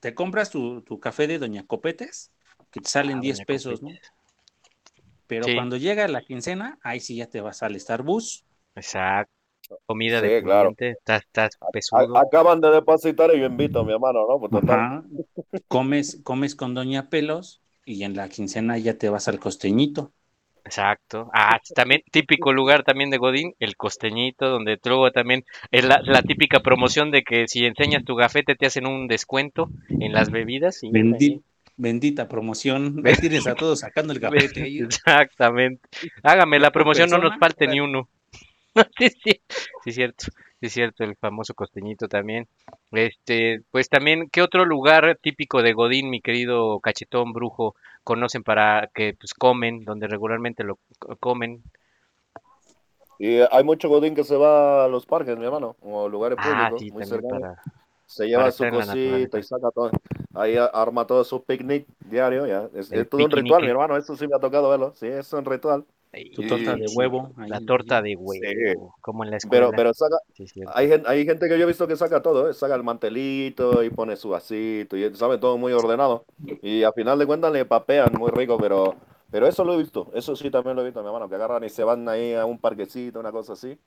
te compras tu, tu café de Doña Copetes, que te salen Ah, 10 Doña pesos, ¿no? Pero Sí. cuando llega la quincena, ahí sí ya te vas al Starbucks. Exacto. Comida Sí, de claro. estás, estás A- pesudo. acaban de depositar y yo invito, mi hermano, ¿no? Total. Comes, comes con Doña Pelos y en la quincena ya te vas al costeñito. Exacto. Ah, también típico lugar también de Godín, el costeñito, donde luego también es la, la típica promoción de que si enseñas tu gafete te hacen un descuento en las bebidas. Y Bendi- bendita promoción. Ahí tienes a todos sacando el gafete. ahí. Exactamente. Hágame la promoción, no nos falte ni uno. sí, sí, sí, cierto. Sí, cierto, el famoso costeñito también. Este, pues también, ¿qué otro lugar típico de Godín, mi querido cachetón brujo, conocen para que pues comen, donde regularmente lo co- comen? Y hay mucho godín que se va a los parques, mi hermano, o lugares Ah, públicos, sí, muy también cercanos. para, Se lleva su cosita y saca todo. Ahí arma todo su picnic diario, ya. Es, es todo un ritual, mi hermano. Eso sí me ha tocado verlo. Sí, es un ritual. Tu torta de huevo. ahí La torta de Sí. huevo, como en la escuela. Pero, pero saca, Sí, hay gente, hay gente que yo he visto que saca todo, ¿eh? Saca el mantelito y pone su vasito y sabe todo muy ordenado. Y al final de cuentas le papean muy rico, pero, pero eso lo he visto. Eso sí también lo he visto, mi hermano, que agarran y se van ahí a un parquecito, una cosa así.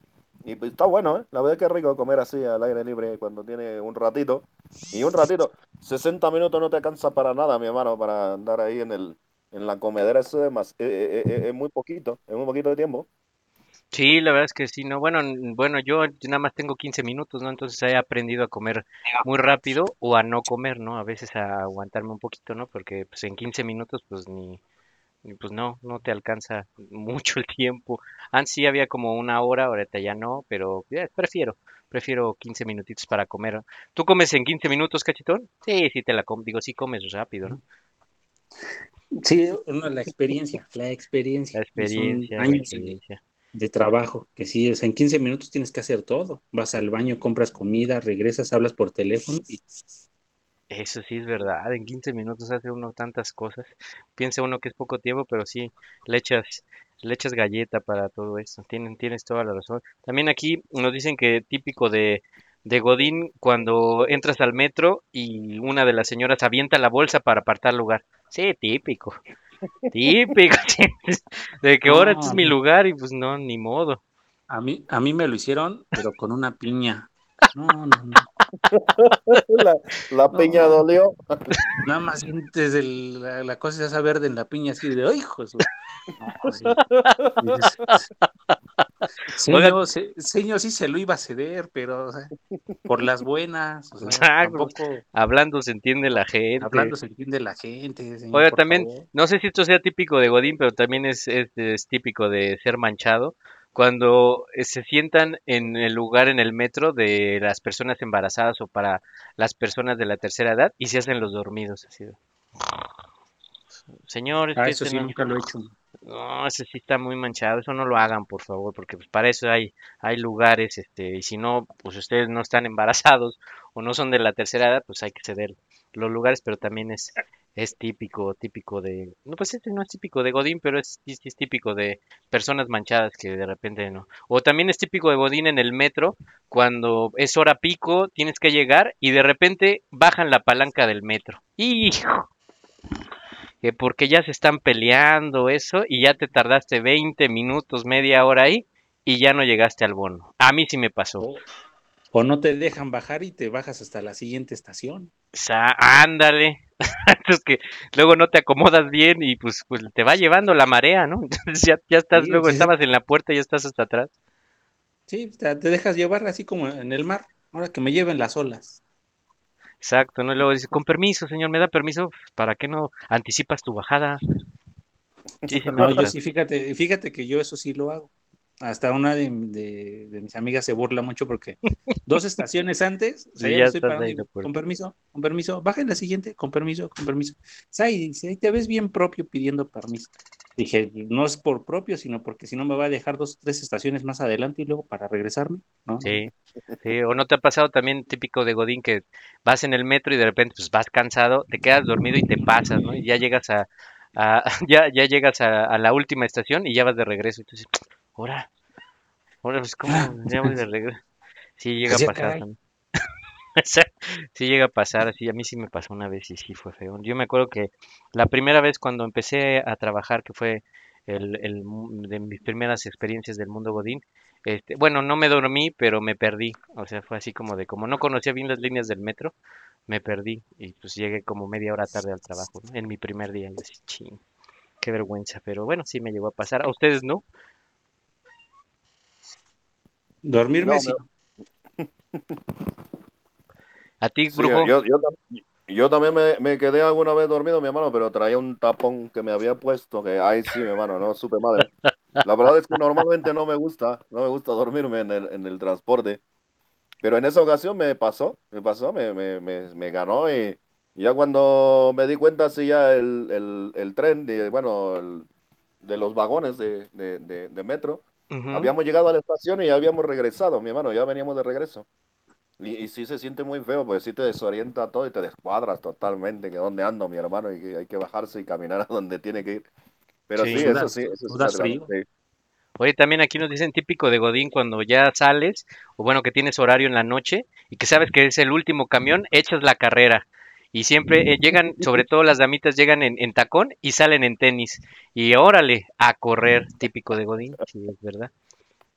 Y pues, está bueno, ¿eh? La verdad es que es rico comer así al aire libre cuando tiene un ratito. Y un ratito, 60 minutos no te cansa para nada, mi hermano, para andar ahí en el, en la comedera. Eso es, más, es, es- es- es muy poquito, es muy poquito de tiempo. Sí, la verdad es que sí, no, bueno, bueno, yo nada más tengo 15 minutos, ¿no? Entonces he aprendido a comer muy rápido o a no comer, ¿no? A veces a aguantarme un poquito, ¿no? Porque pues en 15 minutos pues ni, ni, pues no, no te alcanza mucho el tiempo. Antes sí había como una hora, ahorita ya no, pero prefiero, prefiero 15 minutitos para comer. ¿Tú comes en 15 minutos, cachetón? Sí, sí te la com, digo, sí comes rápido, ¿no? Sí, no, la experiencia, la experiencia. La experiencia, la años de, experiencia. de trabajo, que sí, o sea, en 15 minutos tienes que hacer todo. Vas al baño, compras comida, regresas, hablas por teléfono y Eso sí es verdad, en 15 minutos hace uno tantas cosas. Piensa uno que es poco tiempo, pero sí, le echas, le echas galleta para todo eso. Tienen, tienes toda la razón. También aquí nos dicen que típico de, de Godín cuando entras al metro y una de las señoras avienta la bolsa para apartar lugar. Sí, típico. Típico. De que ahora este es mi No. lugar y pues no, ni modo. a mí, a mí me lo hicieron, pero con una piña. No, no, no. La, la piña No. dolió. Nada más sientes el- la, la cosa esa verde en la piña así de, ¡ay, hijo! de su-". No, sí. Se- señor, sí se lo iba a ceder, pero o sea, por las buenas, o sea, Exacto. tampoco Hablando se entiende la gente. hablando se entiende la gente, señor, Oiga, también, favor. no sé si esto sea típico de Godín, pero también es, es, es típico de ser manchado. Cuando eh, se sientan en el lugar en el metro de las personas embarazadas o para las personas de la tercera edad y se hacen los dormidos. Así de, Señor, Ah, eso este sí, no- nunca lo he hecho. no, ese sí está muy manchado, eso no lo hagan, por favor, porque pues para eso hay, hay lugares, este, y si no, pues ustedes no están embarazados o no son de la tercera edad, pues hay que ceder los lugares, pero también es, es típico, típico de, no, pues este no es típico de Godín, pero es, sí es típico de personas manchadas que de repente no. O también es típico de Godín en el metro, cuando es hora pico, tienes que llegar y de repente bajan la palanca del metro. ¡Hijo! que porque ya se están peleando eso y ya te tardaste 20 minutos, media hora ahí y ya no llegaste al bono. A mí sí me pasó. O no te dejan bajar y te bajas hasta la siguiente estación. Sa- ándale. es que luego no te acomodas bien y pues, pues te va llevando la marea, ¿no? Entonces ya, ya estás, Sí, luego sí. estabas en la puerta y ya estás hasta atrás. Sí, te, dejas llevar así como en el mar. Ahora que me lleven las olas. Exacto, ¿no? Y luego dices, con permiso, señor, ¿me da permiso? ¿Para qué no anticipas tu bajada? Sí, No, yo sí, fíjate, fíjate que yo eso sí lo hago. Hasta una de, de- de mis amigas se burla mucho porque dos estaciones antes, o sea, ya ya estoy parando digo, con permiso, con permiso, baja en la siguiente, con permiso, con permiso. Sai, dice, ahí te ves bien propio pidiendo permiso. Dije, no es por propio, sino porque si no me va a dejar dos, tres estaciones más adelante y luego para regresarme, ¿no? Sí, sí, o no te ha pasado también típico de Godín que vas en el metro y de repente pues vas cansado, te quedas dormido y te pasas, ¿no? Y ya llegas a, a- ya, ya llegas a, a la última estación y ya vas de regreso. Dices, ahora, ahora pues cómo voy de regreso. Sí llega a Pues pasar caray. también. O sea, sí llega a pasar, así a mí sí me pasó una vez y sí fue feo. Yo me acuerdo que la primera vez cuando empecé a trabajar, que fue el, el de mis primeras experiencias del mundo Godín, este, bueno, no me dormí, pero me perdí. O sea, fue así como de, como no conocía bien las líneas del metro, me perdí y pues llegué como media hora tarde al trabajo, ¿no? En mi primer día. Y yo así, ching, qué vergüenza, pero bueno, sí me llegó a pasar. ¿A ustedes no? Dormirme No, sí. ¿A ti, Sí, brujo? yo, yo, yo también me, me quedé alguna vez dormido, mi hermano, pero traía un tapón que me había puesto, que ay sí, mi hermano, no supe madre. La verdad es que normalmente no me gusta, no me gusta dormirme en el, en el transporte, pero en esa ocasión me pasó, me pasó, me, me, me, me ganó y, y ya cuando me di cuenta, sí, ya el, el, el tren, de, bueno, el- de los vagones de, de, de, de metro, Habíamos llegado a la estación y ya habíamos regresado, mi hermano, ya veníamos de regreso. Y, y sí se siente muy feo, pues sí te desorienta todo y te descuadras totalmente, que dónde ando, mi hermano, y que hay que bajarse y caminar a donde tiene que ir. Pero Sí. sí, eso sí, eso es sí. Oye, también aquí nos dicen típico de Godín cuando ya sales, o bueno, que tienes horario en la noche y que sabes que es el último camión, echas la carrera. Y siempre eh, llegan, sobre todo las damitas llegan en, en tacón y salen en tenis. Y órale, a correr, típico de Godín, sí, es verdad.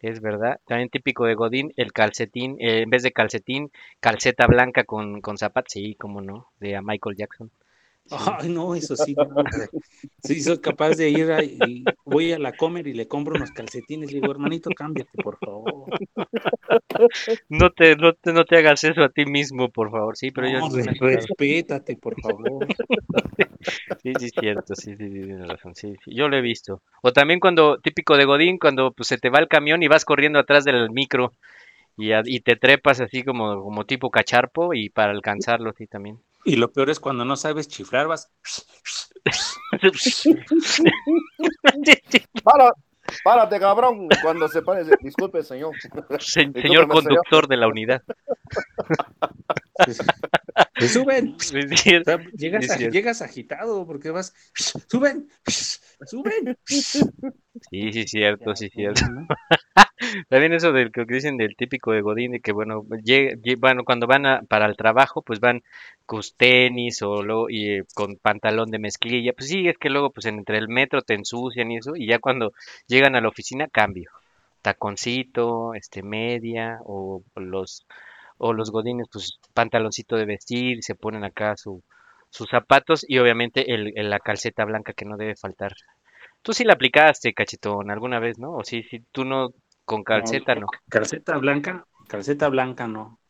Es verdad. También típico de Godín, el calcetín, eh, en vez de calcetín, calceta blanca con, con zapatos, sí, cómo no, de a Michael Jackson. Ay, no, eso sí. Sí, soy capaz de ir a- y voy a la comer y le compro unos calcetines. Le digo, hermanito, cámbiate, por favor. No te, no te, no te hagas eso a ti mismo, por favor. Sí, pero yo No, re- respétate, por favor. Sí, sí, es cierto, sí, sí, sí, tienes razón, sí, sí, yo lo he visto. O también cuando, típico de Godín, cuando pues, se te va el camión y vas corriendo atrás del micro y, a- y te trepas así como, como tipo cacharpo y para alcanzarlo, sí, también. Y lo peor es cuando no sabes chiflar, vas. Para, párate, cabrón, cuando se pare, disculpe, señor. Se- señor conductor de la unidad. Se suben. Sí, sí, O sea, llegas, a- agitado porque vas. Suben. Suben. Sí, sí, cierto, sí, cierto. También eso del que dicen del típico de Godín, de que bueno, bueno, cuando van a- para el trabajo, pues van con tenis o luego, y eh, con pantalón de mezclilla. Pues sí, es que luego pues entre el metro te ensucian y eso, y ya cuando llegan a la oficina, cambio. Taconcito, este, media, o los, o los godines, pues pantaloncito de vestir, se ponen acá su, sus zapatos y obviamente el, el- la calceta blanca que no debe faltar. Tú sí la aplicaste, cachetón, alguna vez, ¿no? O sí, sí, tú no, con calceta no. Calceta blanca. Calceta blanca no.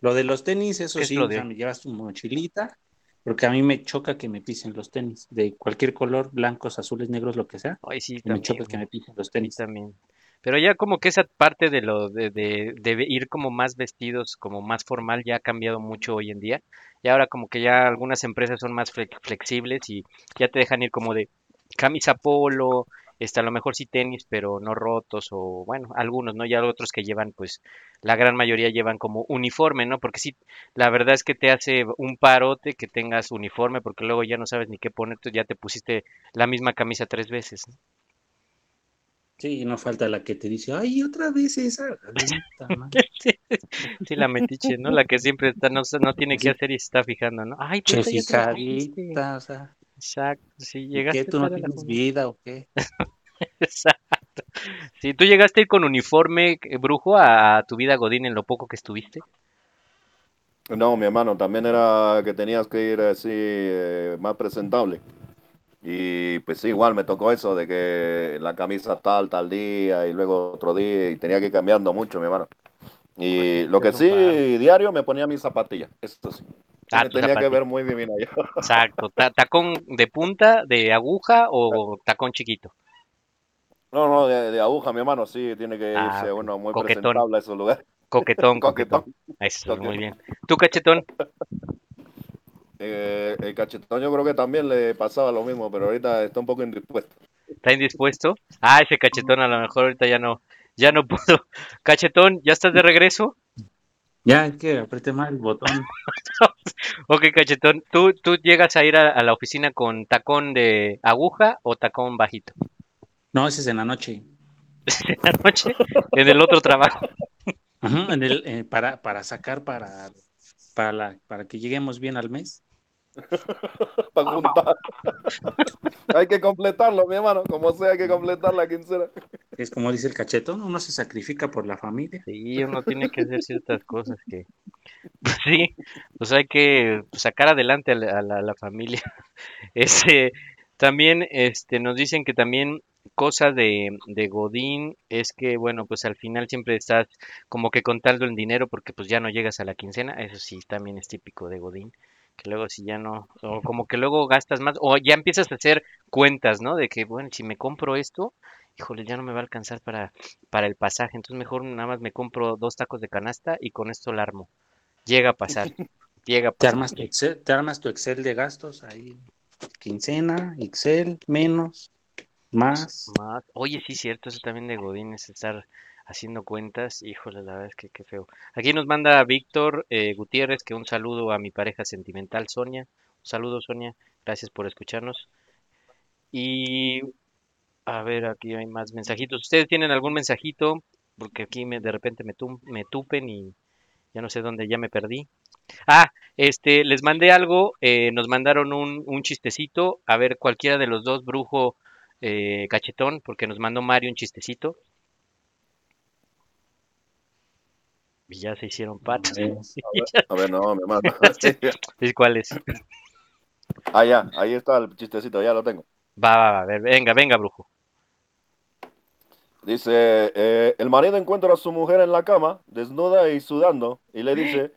Lo de los tenis, eso ¿Qué es sí, o sea, me llevas tu mochilita. Porque a mí me choca que me pisen los tenis. De cualquier color, blancos, azules, negros, lo que sea. Ay, sí, Me también. choca que me pisen los tenis. también. Pero ya como que esa parte de lo de, de, de ir como más vestidos, como más formal, ya ha cambiado mucho hoy en día. Y ahora como que ya algunas empresas son más flex- flexibles y ya te dejan ir como de camisa polo, este, a lo mejor sí tenis, pero no rotos, o bueno, algunos, ¿no? Ya otros que llevan, pues, la gran mayoría llevan como uniforme, ¿no? Porque sí, la verdad es que te hace un parote que tengas uniforme, porque luego ya no sabes ni qué ponerte, ya te pusiste la misma camisa tres veces, ¿no? Sí, no falta la que te dice, ay, otra vez esa. Sí, la metiche, ¿no? La que siempre está, no, no tiene que hacer y se está fijando, ¿no? Ay, Che, pusiste. fijadita, o sea, Exacto, sí, ¿y llegaste qué? ¿Tú no tienes vida o qué? Exacto. Sí, tú llegaste a ir con uniforme eh, brujo a, a tu vida Godín en lo poco que estuviste. No, mi hermano, también era que tenías que ir así eh, más presentable. Y pues sí, igual me tocó eso de que la camisa tal, tal día y luego otro día y tenía que ir cambiando mucho, mi hermano. Y lo que sí, diario me ponía mis zapatillas, eso sí. Ah, Me tenía que ver muy divina yo. Exacto. Ta- ¿Tacón de punta, de aguja o tacón chiquito? No, no, de, de aguja, mi hermano, sí, tiene que Ah, irse uno muy Coquetón. presentable a esos lugares. Coquetón, Coquetón. coquetón. Eso, muy bien. ¿Tú, cachetón? Eh, el cachetón yo creo que también le pasaba lo mismo, pero ahorita está un poco indispuesto. ¿Está indispuesto? Ah, ese cachetón a lo mejor ahorita ya no, ya no puedo. Cachetón, ¿ya estás de regreso? Ya, es que apreté mal el botón. Ok, cachetón, ¿tú, tú llegas a ir a, a la oficina con tacón de aguja o tacón bajito? No, ese es en la noche. En la noche, en el otro trabajo. Ajá, en el, eh, para, para sacar para, para, la, para que lleguemos bien al mes. Para juntar. hay que completarlo, mi hermano. Como sea, hay que completar la quincena. Es como dice el cachetón, uno se sacrifica por la familia. Sí, uno tiene que hacer ciertas cosas que, pues sí, pues hay que sacar adelante a la, a la- a la familia. Ese, también, este, nos dicen que también cosa de, de Godín es que, bueno, pues al final siempre estás como que contando el dinero porque pues ya no llegas a la quincena, eso sí, también es típico de Godín, que luego si ya no, o como que luego gastas más, o ya empiezas a hacer cuentas, ¿no? De que, bueno, si me compro esto, híjole, ya no me va a alcanzar para, para el pasaje, entonces mejor nada más me compro dos tacos de canasta y con esto la armo. Llega a pasar, llega a Te pasar. armas, tu Excel, te armas tu Excel de gastos ahí. Quincena, Excel, menos, más. Más. Oye, sí, cierto, eso también de Godín es estar haciendo cuentas. Híjole, la verdad es que qué feo. Aquí nos manda Víctor eh, Gutiérrez que un saludo a mi pareja sentimental, Sonia. Un saludo, Sonia. Gracias por escucharnos. Y a ver, aquí hay más mensajitos. ¿Ustedes tienen algún mensajito? Porque aquí me, de repente me, tum- me tupen y ya no sé dónde, ya me perdí. Ah, este, les mandé algo, eh, nos mandaron un, un chistecito, a ver, cualquiera de los dos, brujo, eh, cachetón, porque nos mandó Mario un chistecito. Y ya se hicieron patas. A ver, a ver, no, mi hermano. ¿Y cuál es? Ah, ya, ahí está el chistecito, ya lo tengo. Va, va, va, a ver, venga, venga, brujo. Dice, eh, el marido encuentra a su mujer en la cama, desnuda y sudando, y le dice,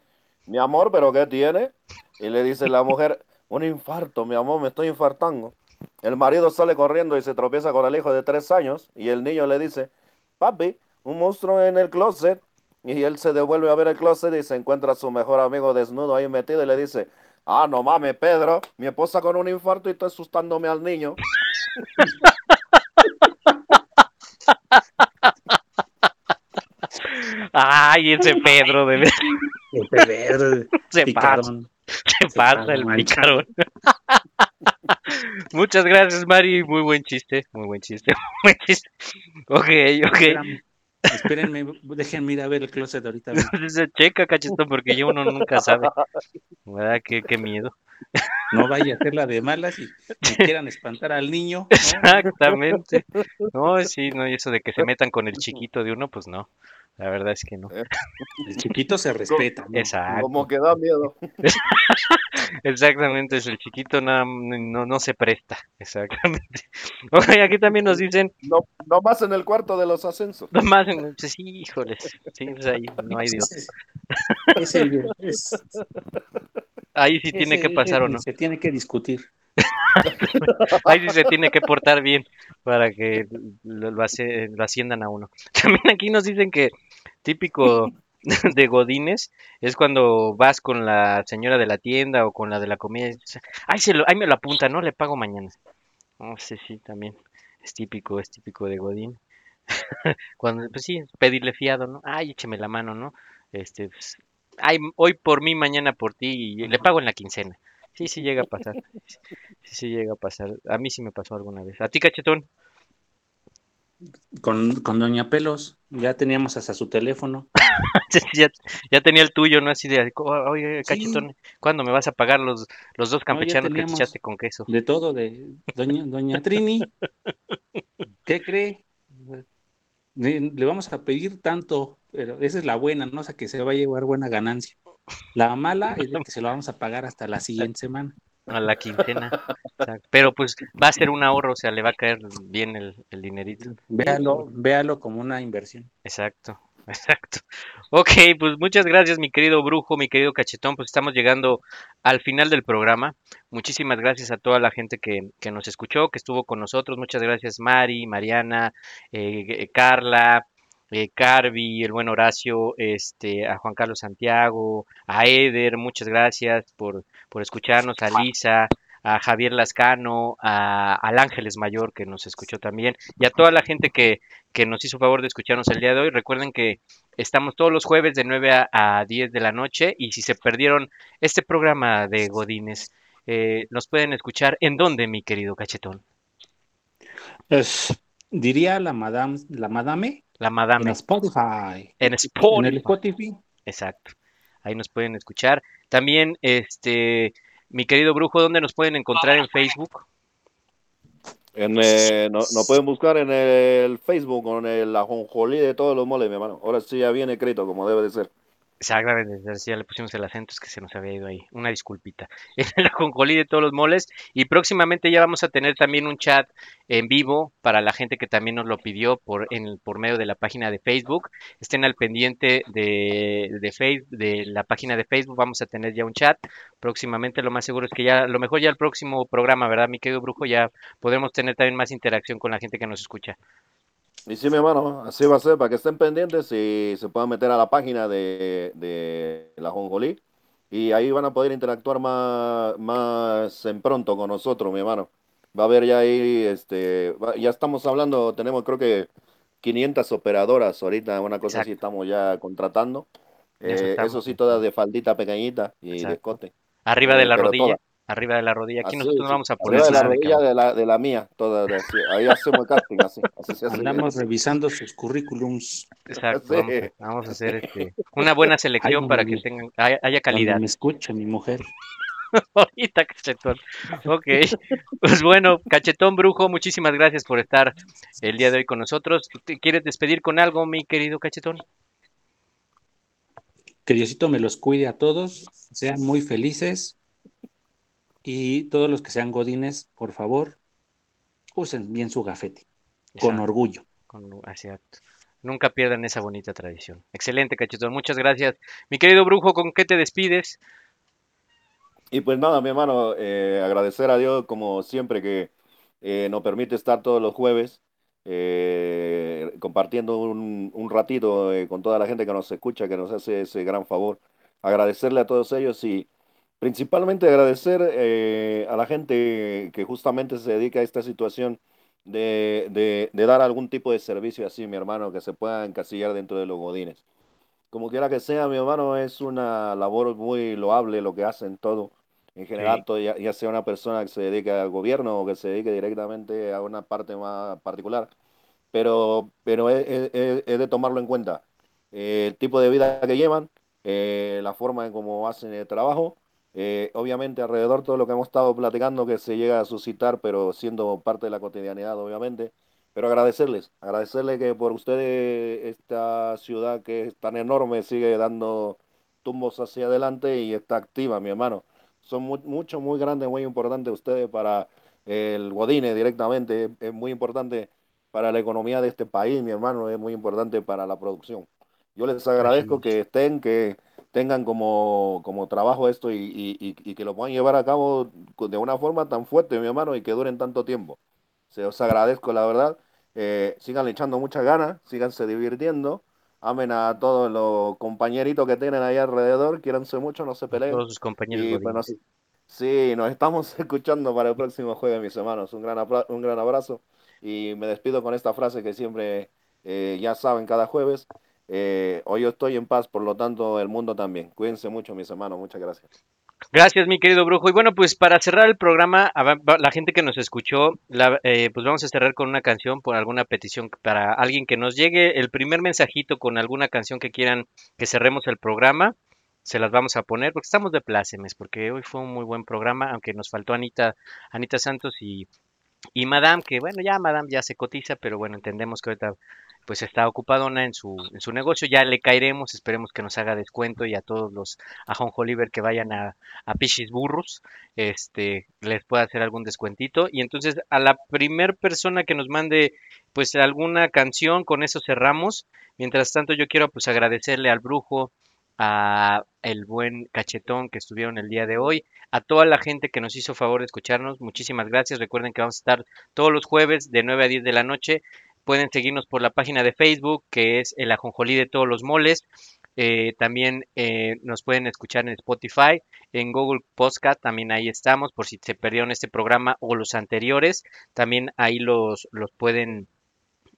mi amor, ¿pero qué tiene? Y le dice la mujer, un infarto, mi amor, me estoy infartando. El marido sale corriendo y se tropieza con el hijo de tres años, y el niño le dice, papi, un monstruo en el closet. Y él se devuelve a ver el closet y se encuentra a su mejor amigo desnudo ahí metido y le dice, ah, no mames, Pedro, mi esposa con un infarto y estoy asustándome al niño. Ay, ese Pedro, de verdad. El Pedro, Se pasa, se pasa el picarón. Muchas gracias, Mari. Muy buen chiste, muy buen chiste, muy buen chiste. Ok, ok. Espérenme, déjenme ir a ver el closet ahorita. Se checa, cachetón, porque yo uno nunca sabe. ¿Verdad? Qué, qué miedo. No vaya a hacer la de malas y, y quieran espantar al niño. ¿no? Exactamente. No, sí, no, y eso de que se metan con el chiquito de uno, pues no. La verdad es que no. El chiquito se respeta. ¿no? Exacto. Como que da miedo. Exactamente, es el chiquito nada, no, no se presta. Exactamente. Oye, aquí también nos dicen, No, no más en el cuarto de los ascensos. nomás, en- sí, híjoles, sí, pues ahí no hay Dios. Ese- es- Ahí sí tiene que pasar o no. Se tiene que discutir. Ahí sí se tiene que portar bien para que lo, lo hace- lo asciendan a uno. También aquí nos dicen que típico de Godines es cuando vas con la señora de la tienda o con la de la comida. y Ay, se lo, ahí me lo apunta, ¿no? Le pago mañana. No sé, sí, también es típico, es típico de Godín. Cuando, pues sí, pedirle fiado, ¿no? Ay, écheme la mano, ¿no? Este, pues, ay, hoy por mí, mañana por ti, y le pago en la quincena. Sí, sí llega a pasar. Sí, sí llega a pasar. A mí sí me pasó alguna vez. ¿A ti, cachetón? Con, con Doña Pelos, ya teníamos hasta su teléfono. ya, ya tenía el tuyo, ¿no? Así de, "Oh, oye, Sí. cachetón, ¿cuándo me vas a pagar los, los dos campechanos que te echaste con queso? De todo, de Doña, Doña Trini. ¿Qué cree? Le, vamos a pedir tanto, pero esa es la buena, ¿no? O sea, que se va a llevar buena ganancia. La mala es de que se lo vamos a pagar hasta la siguiente semana. A la quincena. Pero pues va a ser un ahorro, o sea, le va a caer bien el, el dinerito. Véalo, véalo como una inversión. Exacto. Exacto. Ok, pues muchas gracias, mi querido brujo, mi querido cachetón. Pues estamos llegando al final del programa. Muchísimas gracias a toda la gente que, que nos escuchó, que estuvo con nosotros. Muchas gracias, Mari, Mariana, eh, eh, Carla, eh, Carvi, el buen Horacio, este, a Juan Carlos Santiago, a Eder, muchas gracias por, por escucharnos, a Lisa, a Javier Lascano, a, al Ángeles Mayor que nos escuchó también, y a toda la gente que, que nos hizo favor de escucharnos el día de hoy. Recuerden que estamos todos los jueves de 9 a, a 10 de la noche, y si se perdieron este programa de Godines, eh, nos pueden escuchar en dónde, mi querido cachetón. Es, diría la madame, la madame La Madame. en Spotify. En En Spotify. el Spotify. Exacto. Ahí nos pueden escuchar. También, este, mi querido brujo, ¿dónde nos pueden encontrar en Facebook? En, eh, no, no pueden buscar en el Facebook con el ajonjolí de todos los moles, mi hermano. Ahora sí ya viene escrito como debe de ser. Exactamente, ya le pusimos el acento, es que se nos había ido ahí. Una disculpita. En el ajonjolí de todos los moles. Y próximamente ya vamos a tener también un chat en vivo para la gente que también nos lo pidió por, en, por medio de la página de Facebook. Estén al pendiente de, de, Face- de la página de Facebook. Vamos a tener ya un chat. Próximamente lo más seguro es que ya, a lo mejor ya el próximo programa, ¿verdad, mi querido brujo? Ya podremos tener también más interacción con la gente que nos escucha. Y sí, mi hermano, así va a ser para que estén pendientes y se puedan meter a la página de, de la Jonjolí y ahí van a poder interactuar más, más en pronto con nosotros, mi hermano. Va a haber ya ahí, este, ya estamos hablando, tenemos creo que 500 operadoras ahorita, una cosa así estamos ya contratando. Eso Eh, eso sí, todas de faldita pequeñita y de Exacto. escote. Arriba de Eh, la pero rodilla. todas. Arriba de la rodilla. Aquí Así, nosotros sí, vamos a poner arriba de la rodilla de la, de la mía, toda, de- ahí hacemos el casting, así, así. Andamos revisando sus currículums. Exacto, Sí. vamos, a, vamos a hacer este, una buena selección Ay, para que tengan, haya, haya calidad. Me escucha mi mujer. Ahorita, cachetón. Ok. Pues bueno, cachetón brujo, muchísimas gracias por estar el día de hoy con nosotros. ¿Te quieres despedir con algo, mi querido cachetón? Que Diosito me los cuide a todos, sean muy felices y todos los que sean godines, por favor, usen bien su gafete, con orgullo. Con- exacto. Nunca pierdan esa bonita tradición. Excelente, cachetón. Muchas gracias. Mi querido brujo, ¿con qué te despides? Y pues nada, mi hermano, eh, agradecer a Dios como siempre que eh, nos permite estar todos los jueves eh, compartiendo un, un ratito eh, con toda la gente que nos escucha, que nos hace ese gran favor. Agradecerle a todos ellos y principalmente agradecer eh, a la gente que justamente se dedica a esta situación de, de, de dar algún tipo de servicio así, mi hermano, que se pueda encasillar dentro de los godines. Como quiera que sea, mi hermano, es una labor muy loable lo que hacen todo. En general, Sí. todo, ya, ya sea una persona que se dedique al gobierno o que se dedique directamente a una parte más particular. Pero, pero es, es- de tomarlo en cuenta. Eh, el tipo de vida que llevan, eh, la forma en cómo hacen el trabajo. Eh, obviamente, alrededor todo lo que hemos estado platicando que se llega a suscitar, pero siendo parte de la cotidianidad, obviamente. Pero agradecerles, agradecerles que por ustedes esta ciudad que es tan enorme sigue dando tumbos hacia adelante y está activa, mi hermano. Son mu- mucho, muy grandes, muy importantes ustedes para el Godine directamente. Es, es muy importante para la economía de este país, mi hermano. Es muy importante para la producción. Yo les agradezco que estén, que tengan como, como trabajo esto y, y- y- y que lo puedan llevar a cabo de una forma tan fuerte, mi hermano, y que duren tanto tiempo. Se os agradezco, la verdad. Eh, sigan echando muchas ganas, síganse divirtiendo. Amen a todos los compañeritos que tienen ahí alrededor. Quiéranse mucho, no se peleen. Todos sus compañeros Y bueno, sí, sí, nos estamos escuchando para el próximo jueves, mis hermanos. Un gran, un gran abrazo. Y me despido con esta frase que siempre eh, ya saben cada jueves. Eh, hoy yo estoy en paz, por lo tanto el mundo también. Cuídense mucho, mis hermanos. Muchas gracias. Gracias, mi querido brujo. Y bueno, pues para cerrar el programa, la gente que nos escuchó, la- eh, pues vamos a cerrar con una canción por alguna petición para alguien que nos llegue el primer mensajito con alguna canción que quieran que cerremos el programa. Se las vamos a poner porque estamos de plácemes, porque hoy fue un muy buen programa, aunque nos faltó Anita, Anita Santos y, y Madame, que bueno, ya Madame ya se cotiza, pero bueno, entendemos que ahorita pues está ocupadona en su, en su negocio, ya le caeremos, esperemos que nos haga descuento y a todos los ajonjoliver que vayan a, a Pichis Burros, este, les pueda hacer algún descuentito. Y entonces a la primer persona que nos mande pues alguna canción, con eso cerramos. Mientras tanto, yo quiero pues agradecerle al brujo, a el buen cachetón que estuvieron el día de hoy, a toda la gente que nos hizo favor de escucharnos, muchísimas gracias. Recuerden que vamos a estar todos los jueves de 9 a 10 de la noche. Pueden seguirnos por la página de Facebook, que es el ajonjolí de todos los moles. Eh, también eh, nos pueden escuchar en Spotify, en Google Podcast, también ahí estamos, por si se perdieron este programa o los anteriores, también ahí los, los pueden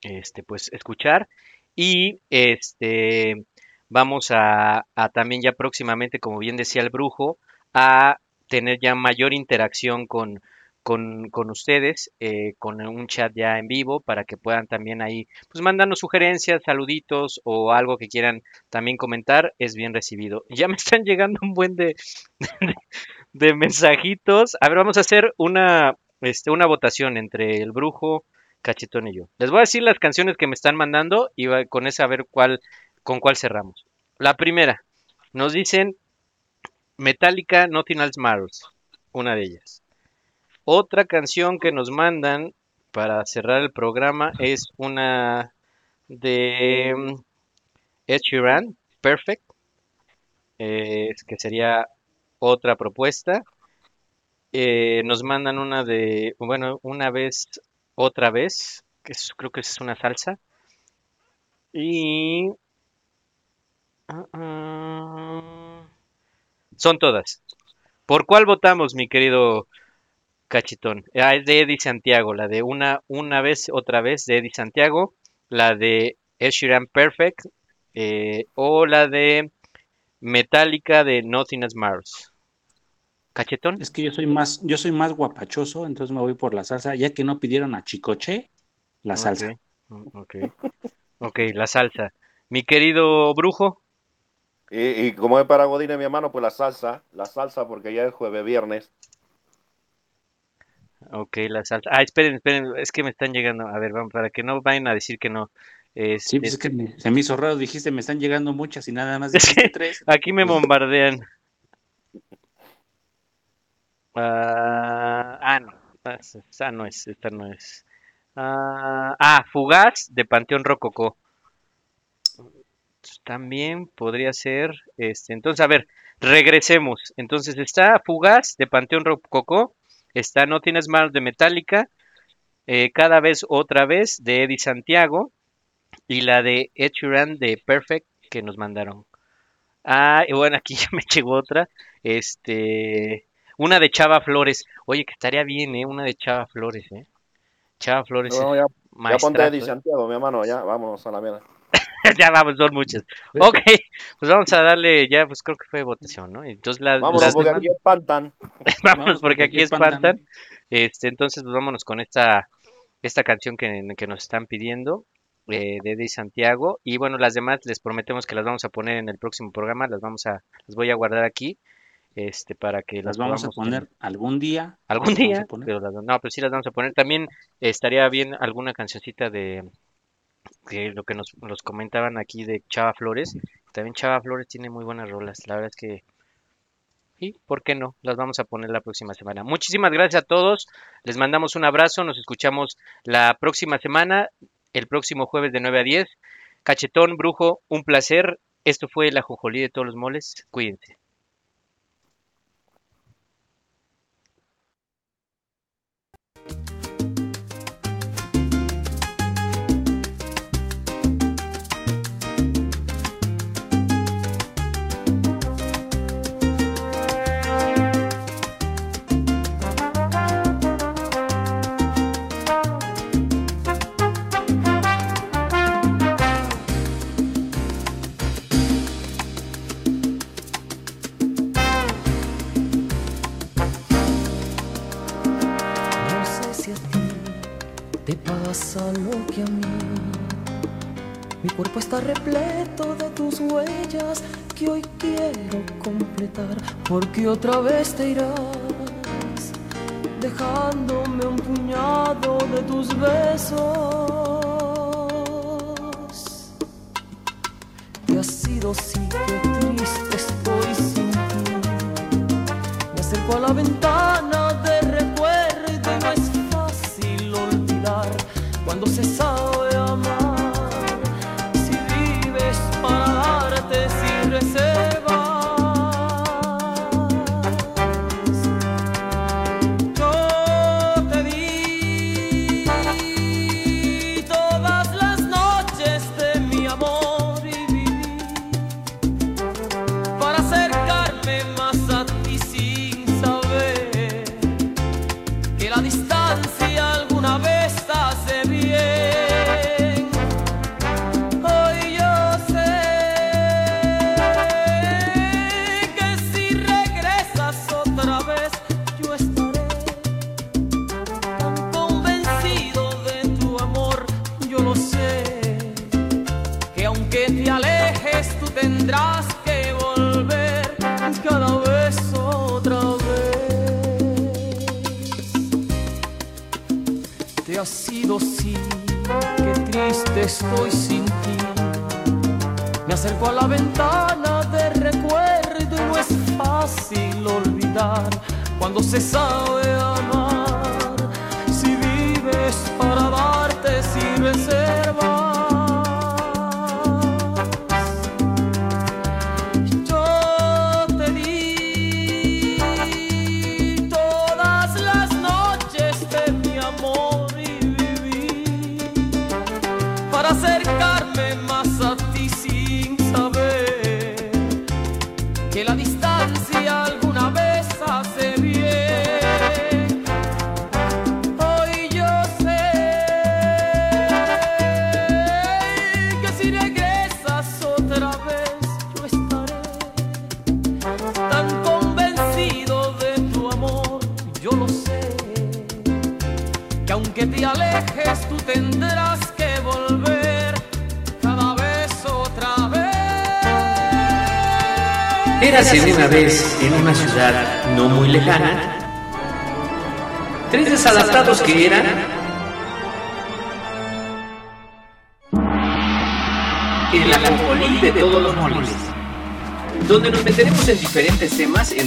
este, pues, escuchar. Y este vamos a, a también ya próximamente, como bien decía el brujo, a tener ya mayor interacción con, con, con ustedes, eh, con un chat ya en vivo, para que puedan también ahí, pues mandarnos sugerencias, saluditos o algo que quieran también comentar, es bien recibido. Ya me están llegando un buen de, de, mensajitos. A ver, vamos a hacer una, este, una votación entre el brujo, Cachetón y yo. Les voy a decir las canciones que me están mandando y con esa a ver cuál, con cuál cerramos. La primera, nos dicen Metallica Nothing Else Matters, una de ellas. Otra canción que nos mandan para cerrar el programa es una de mm, Ed Sheeran, Perfect, eh, que sería otra propuesta. Eh, nos mandan una de, bueno, una vez, otra vez, que creo que es una salsa. Y ah, ah, son todas. ¿Por cuál votamos, mi querido Cachetón? Ah, es de Eddie Santiago, la de una, una vez, otra vez de Eddie Santiago, la de Ed Sheeran Perfect, eh, o la de Metallica de Nothing Else Matters. ¿Cachetón? Es que yo soy más, yo soy más guapachoso, entonces me voy por la salsa, ya que no pidieron a Chicoche, la salsa. Ok, mm, ok. Ok, la salsa. Mi querido brujo, Y, y como es para Godínez, mi hermano, pues la salsa, la salsa, porque ya es jueves, viernes. Ok, la salsa. Ah, esperen, esperen, es que me están llegando. A ver, vamos, para que no vayan a decir que no. Sí, pues Este, es que me- se me hizo raro, dijiste, me están llegando muchas y nada más dijiste tres. Aquí me bombardean. Ah, ah, no. Esta no es. Esta no es. Ah, ah, Fugaz de Panteón Rococó. También podría ser. Este, entonces, a ver, regresemos. Entonces está Fugaz de Panteón Rococó. Está No Tienes Más de Metallica. eh, cada vez otra vez de Eddie Santiago. Y la de Ed Sheeran de Perfect que nos mandaron. Ah, y bueno, aquí ya me llegó otra. Este, una de Chava Flores. Oye, que estaría bien, ¿eh? Una de Chava Flores, ¿eh? Chava Flores. No, ya, ya ponte Eddie ¿eh? Santiago, mi hermano, ya, vámonos a la mierda. ya vamos, son muchas. Ok, pues vamos a darle, ya, pues creo que fue votación, ¿no? Entonces la- Vámonos, las porque demás- aquí espantan. vámonos porque aquí espantan. Este, entonces, pues vámonos con esta, esta canción que, que nos están pidiendo eh, de Eddie Santiago. Y bueno, las demás les prometemos que las vamos a poner en el próximo programa, las vamos a, las voy a guardar aquí, este, para que Las las vamos a poner tener. algún día. algún día, pero las- no, pero sí las vamos a poner. También estaría bien alguna cancioncita de lo que nos, nos comentaban aquí de Chava Flores. También Chava Flores tiene muy buenas rolas. La verdad es que sí, ¿por qué no? Las vamos a poner la próxima semana. Muchísimas gracias a todos. Les mandamos un abrazo. Nos escuchamos la próxima semana, el próximo jueves de 9 a 10. Cachetón, brujo, un placer. Esto fue la Jojolí de todos los moles. Cuídense. Te pasa lo que a mí. Mi cuerpo está repleto de tus huellas que hoy quiero completar porque otra vez te irás dejándome un puñado de tus besos. Y ha sido sí que triste estoy sin ti. Me acerco a la ventana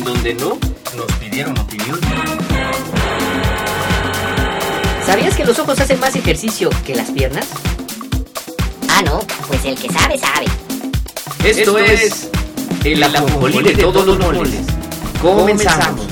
donde no nos pidieron opinión. ¿Sabías que los ojos hacen más ejercicio que las piernas? Ah, no, pues el que sabe, sabe. Esto, es el ajonjolí de todos los moles. Comenzamos.